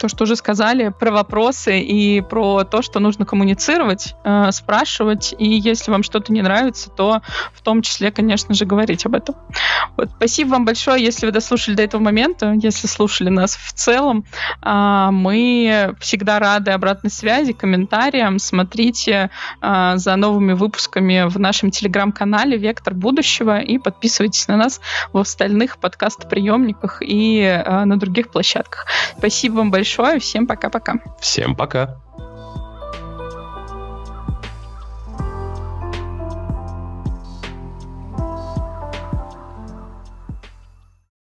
то, что уже сказали, про вопросы и про то, что нужно коммуницировать, э, спрашивать, и если вам что-то не нравится, то в том числе, конечно же, говорить об этом. Вот, спасибо вам большое, если вы дослушали до этого момента, если слушали нас в целом. Э, мы всегда рады обратной связи, комментариям. Смотрите э, за новыми выпусками в нашем телеграм-канале «Вектор будущего» и подписывайтесь на нас в остальных подкаст-приемниках и э, на других площадках. Спасибо вам большое большое. Всем пока-пока. Всем пока.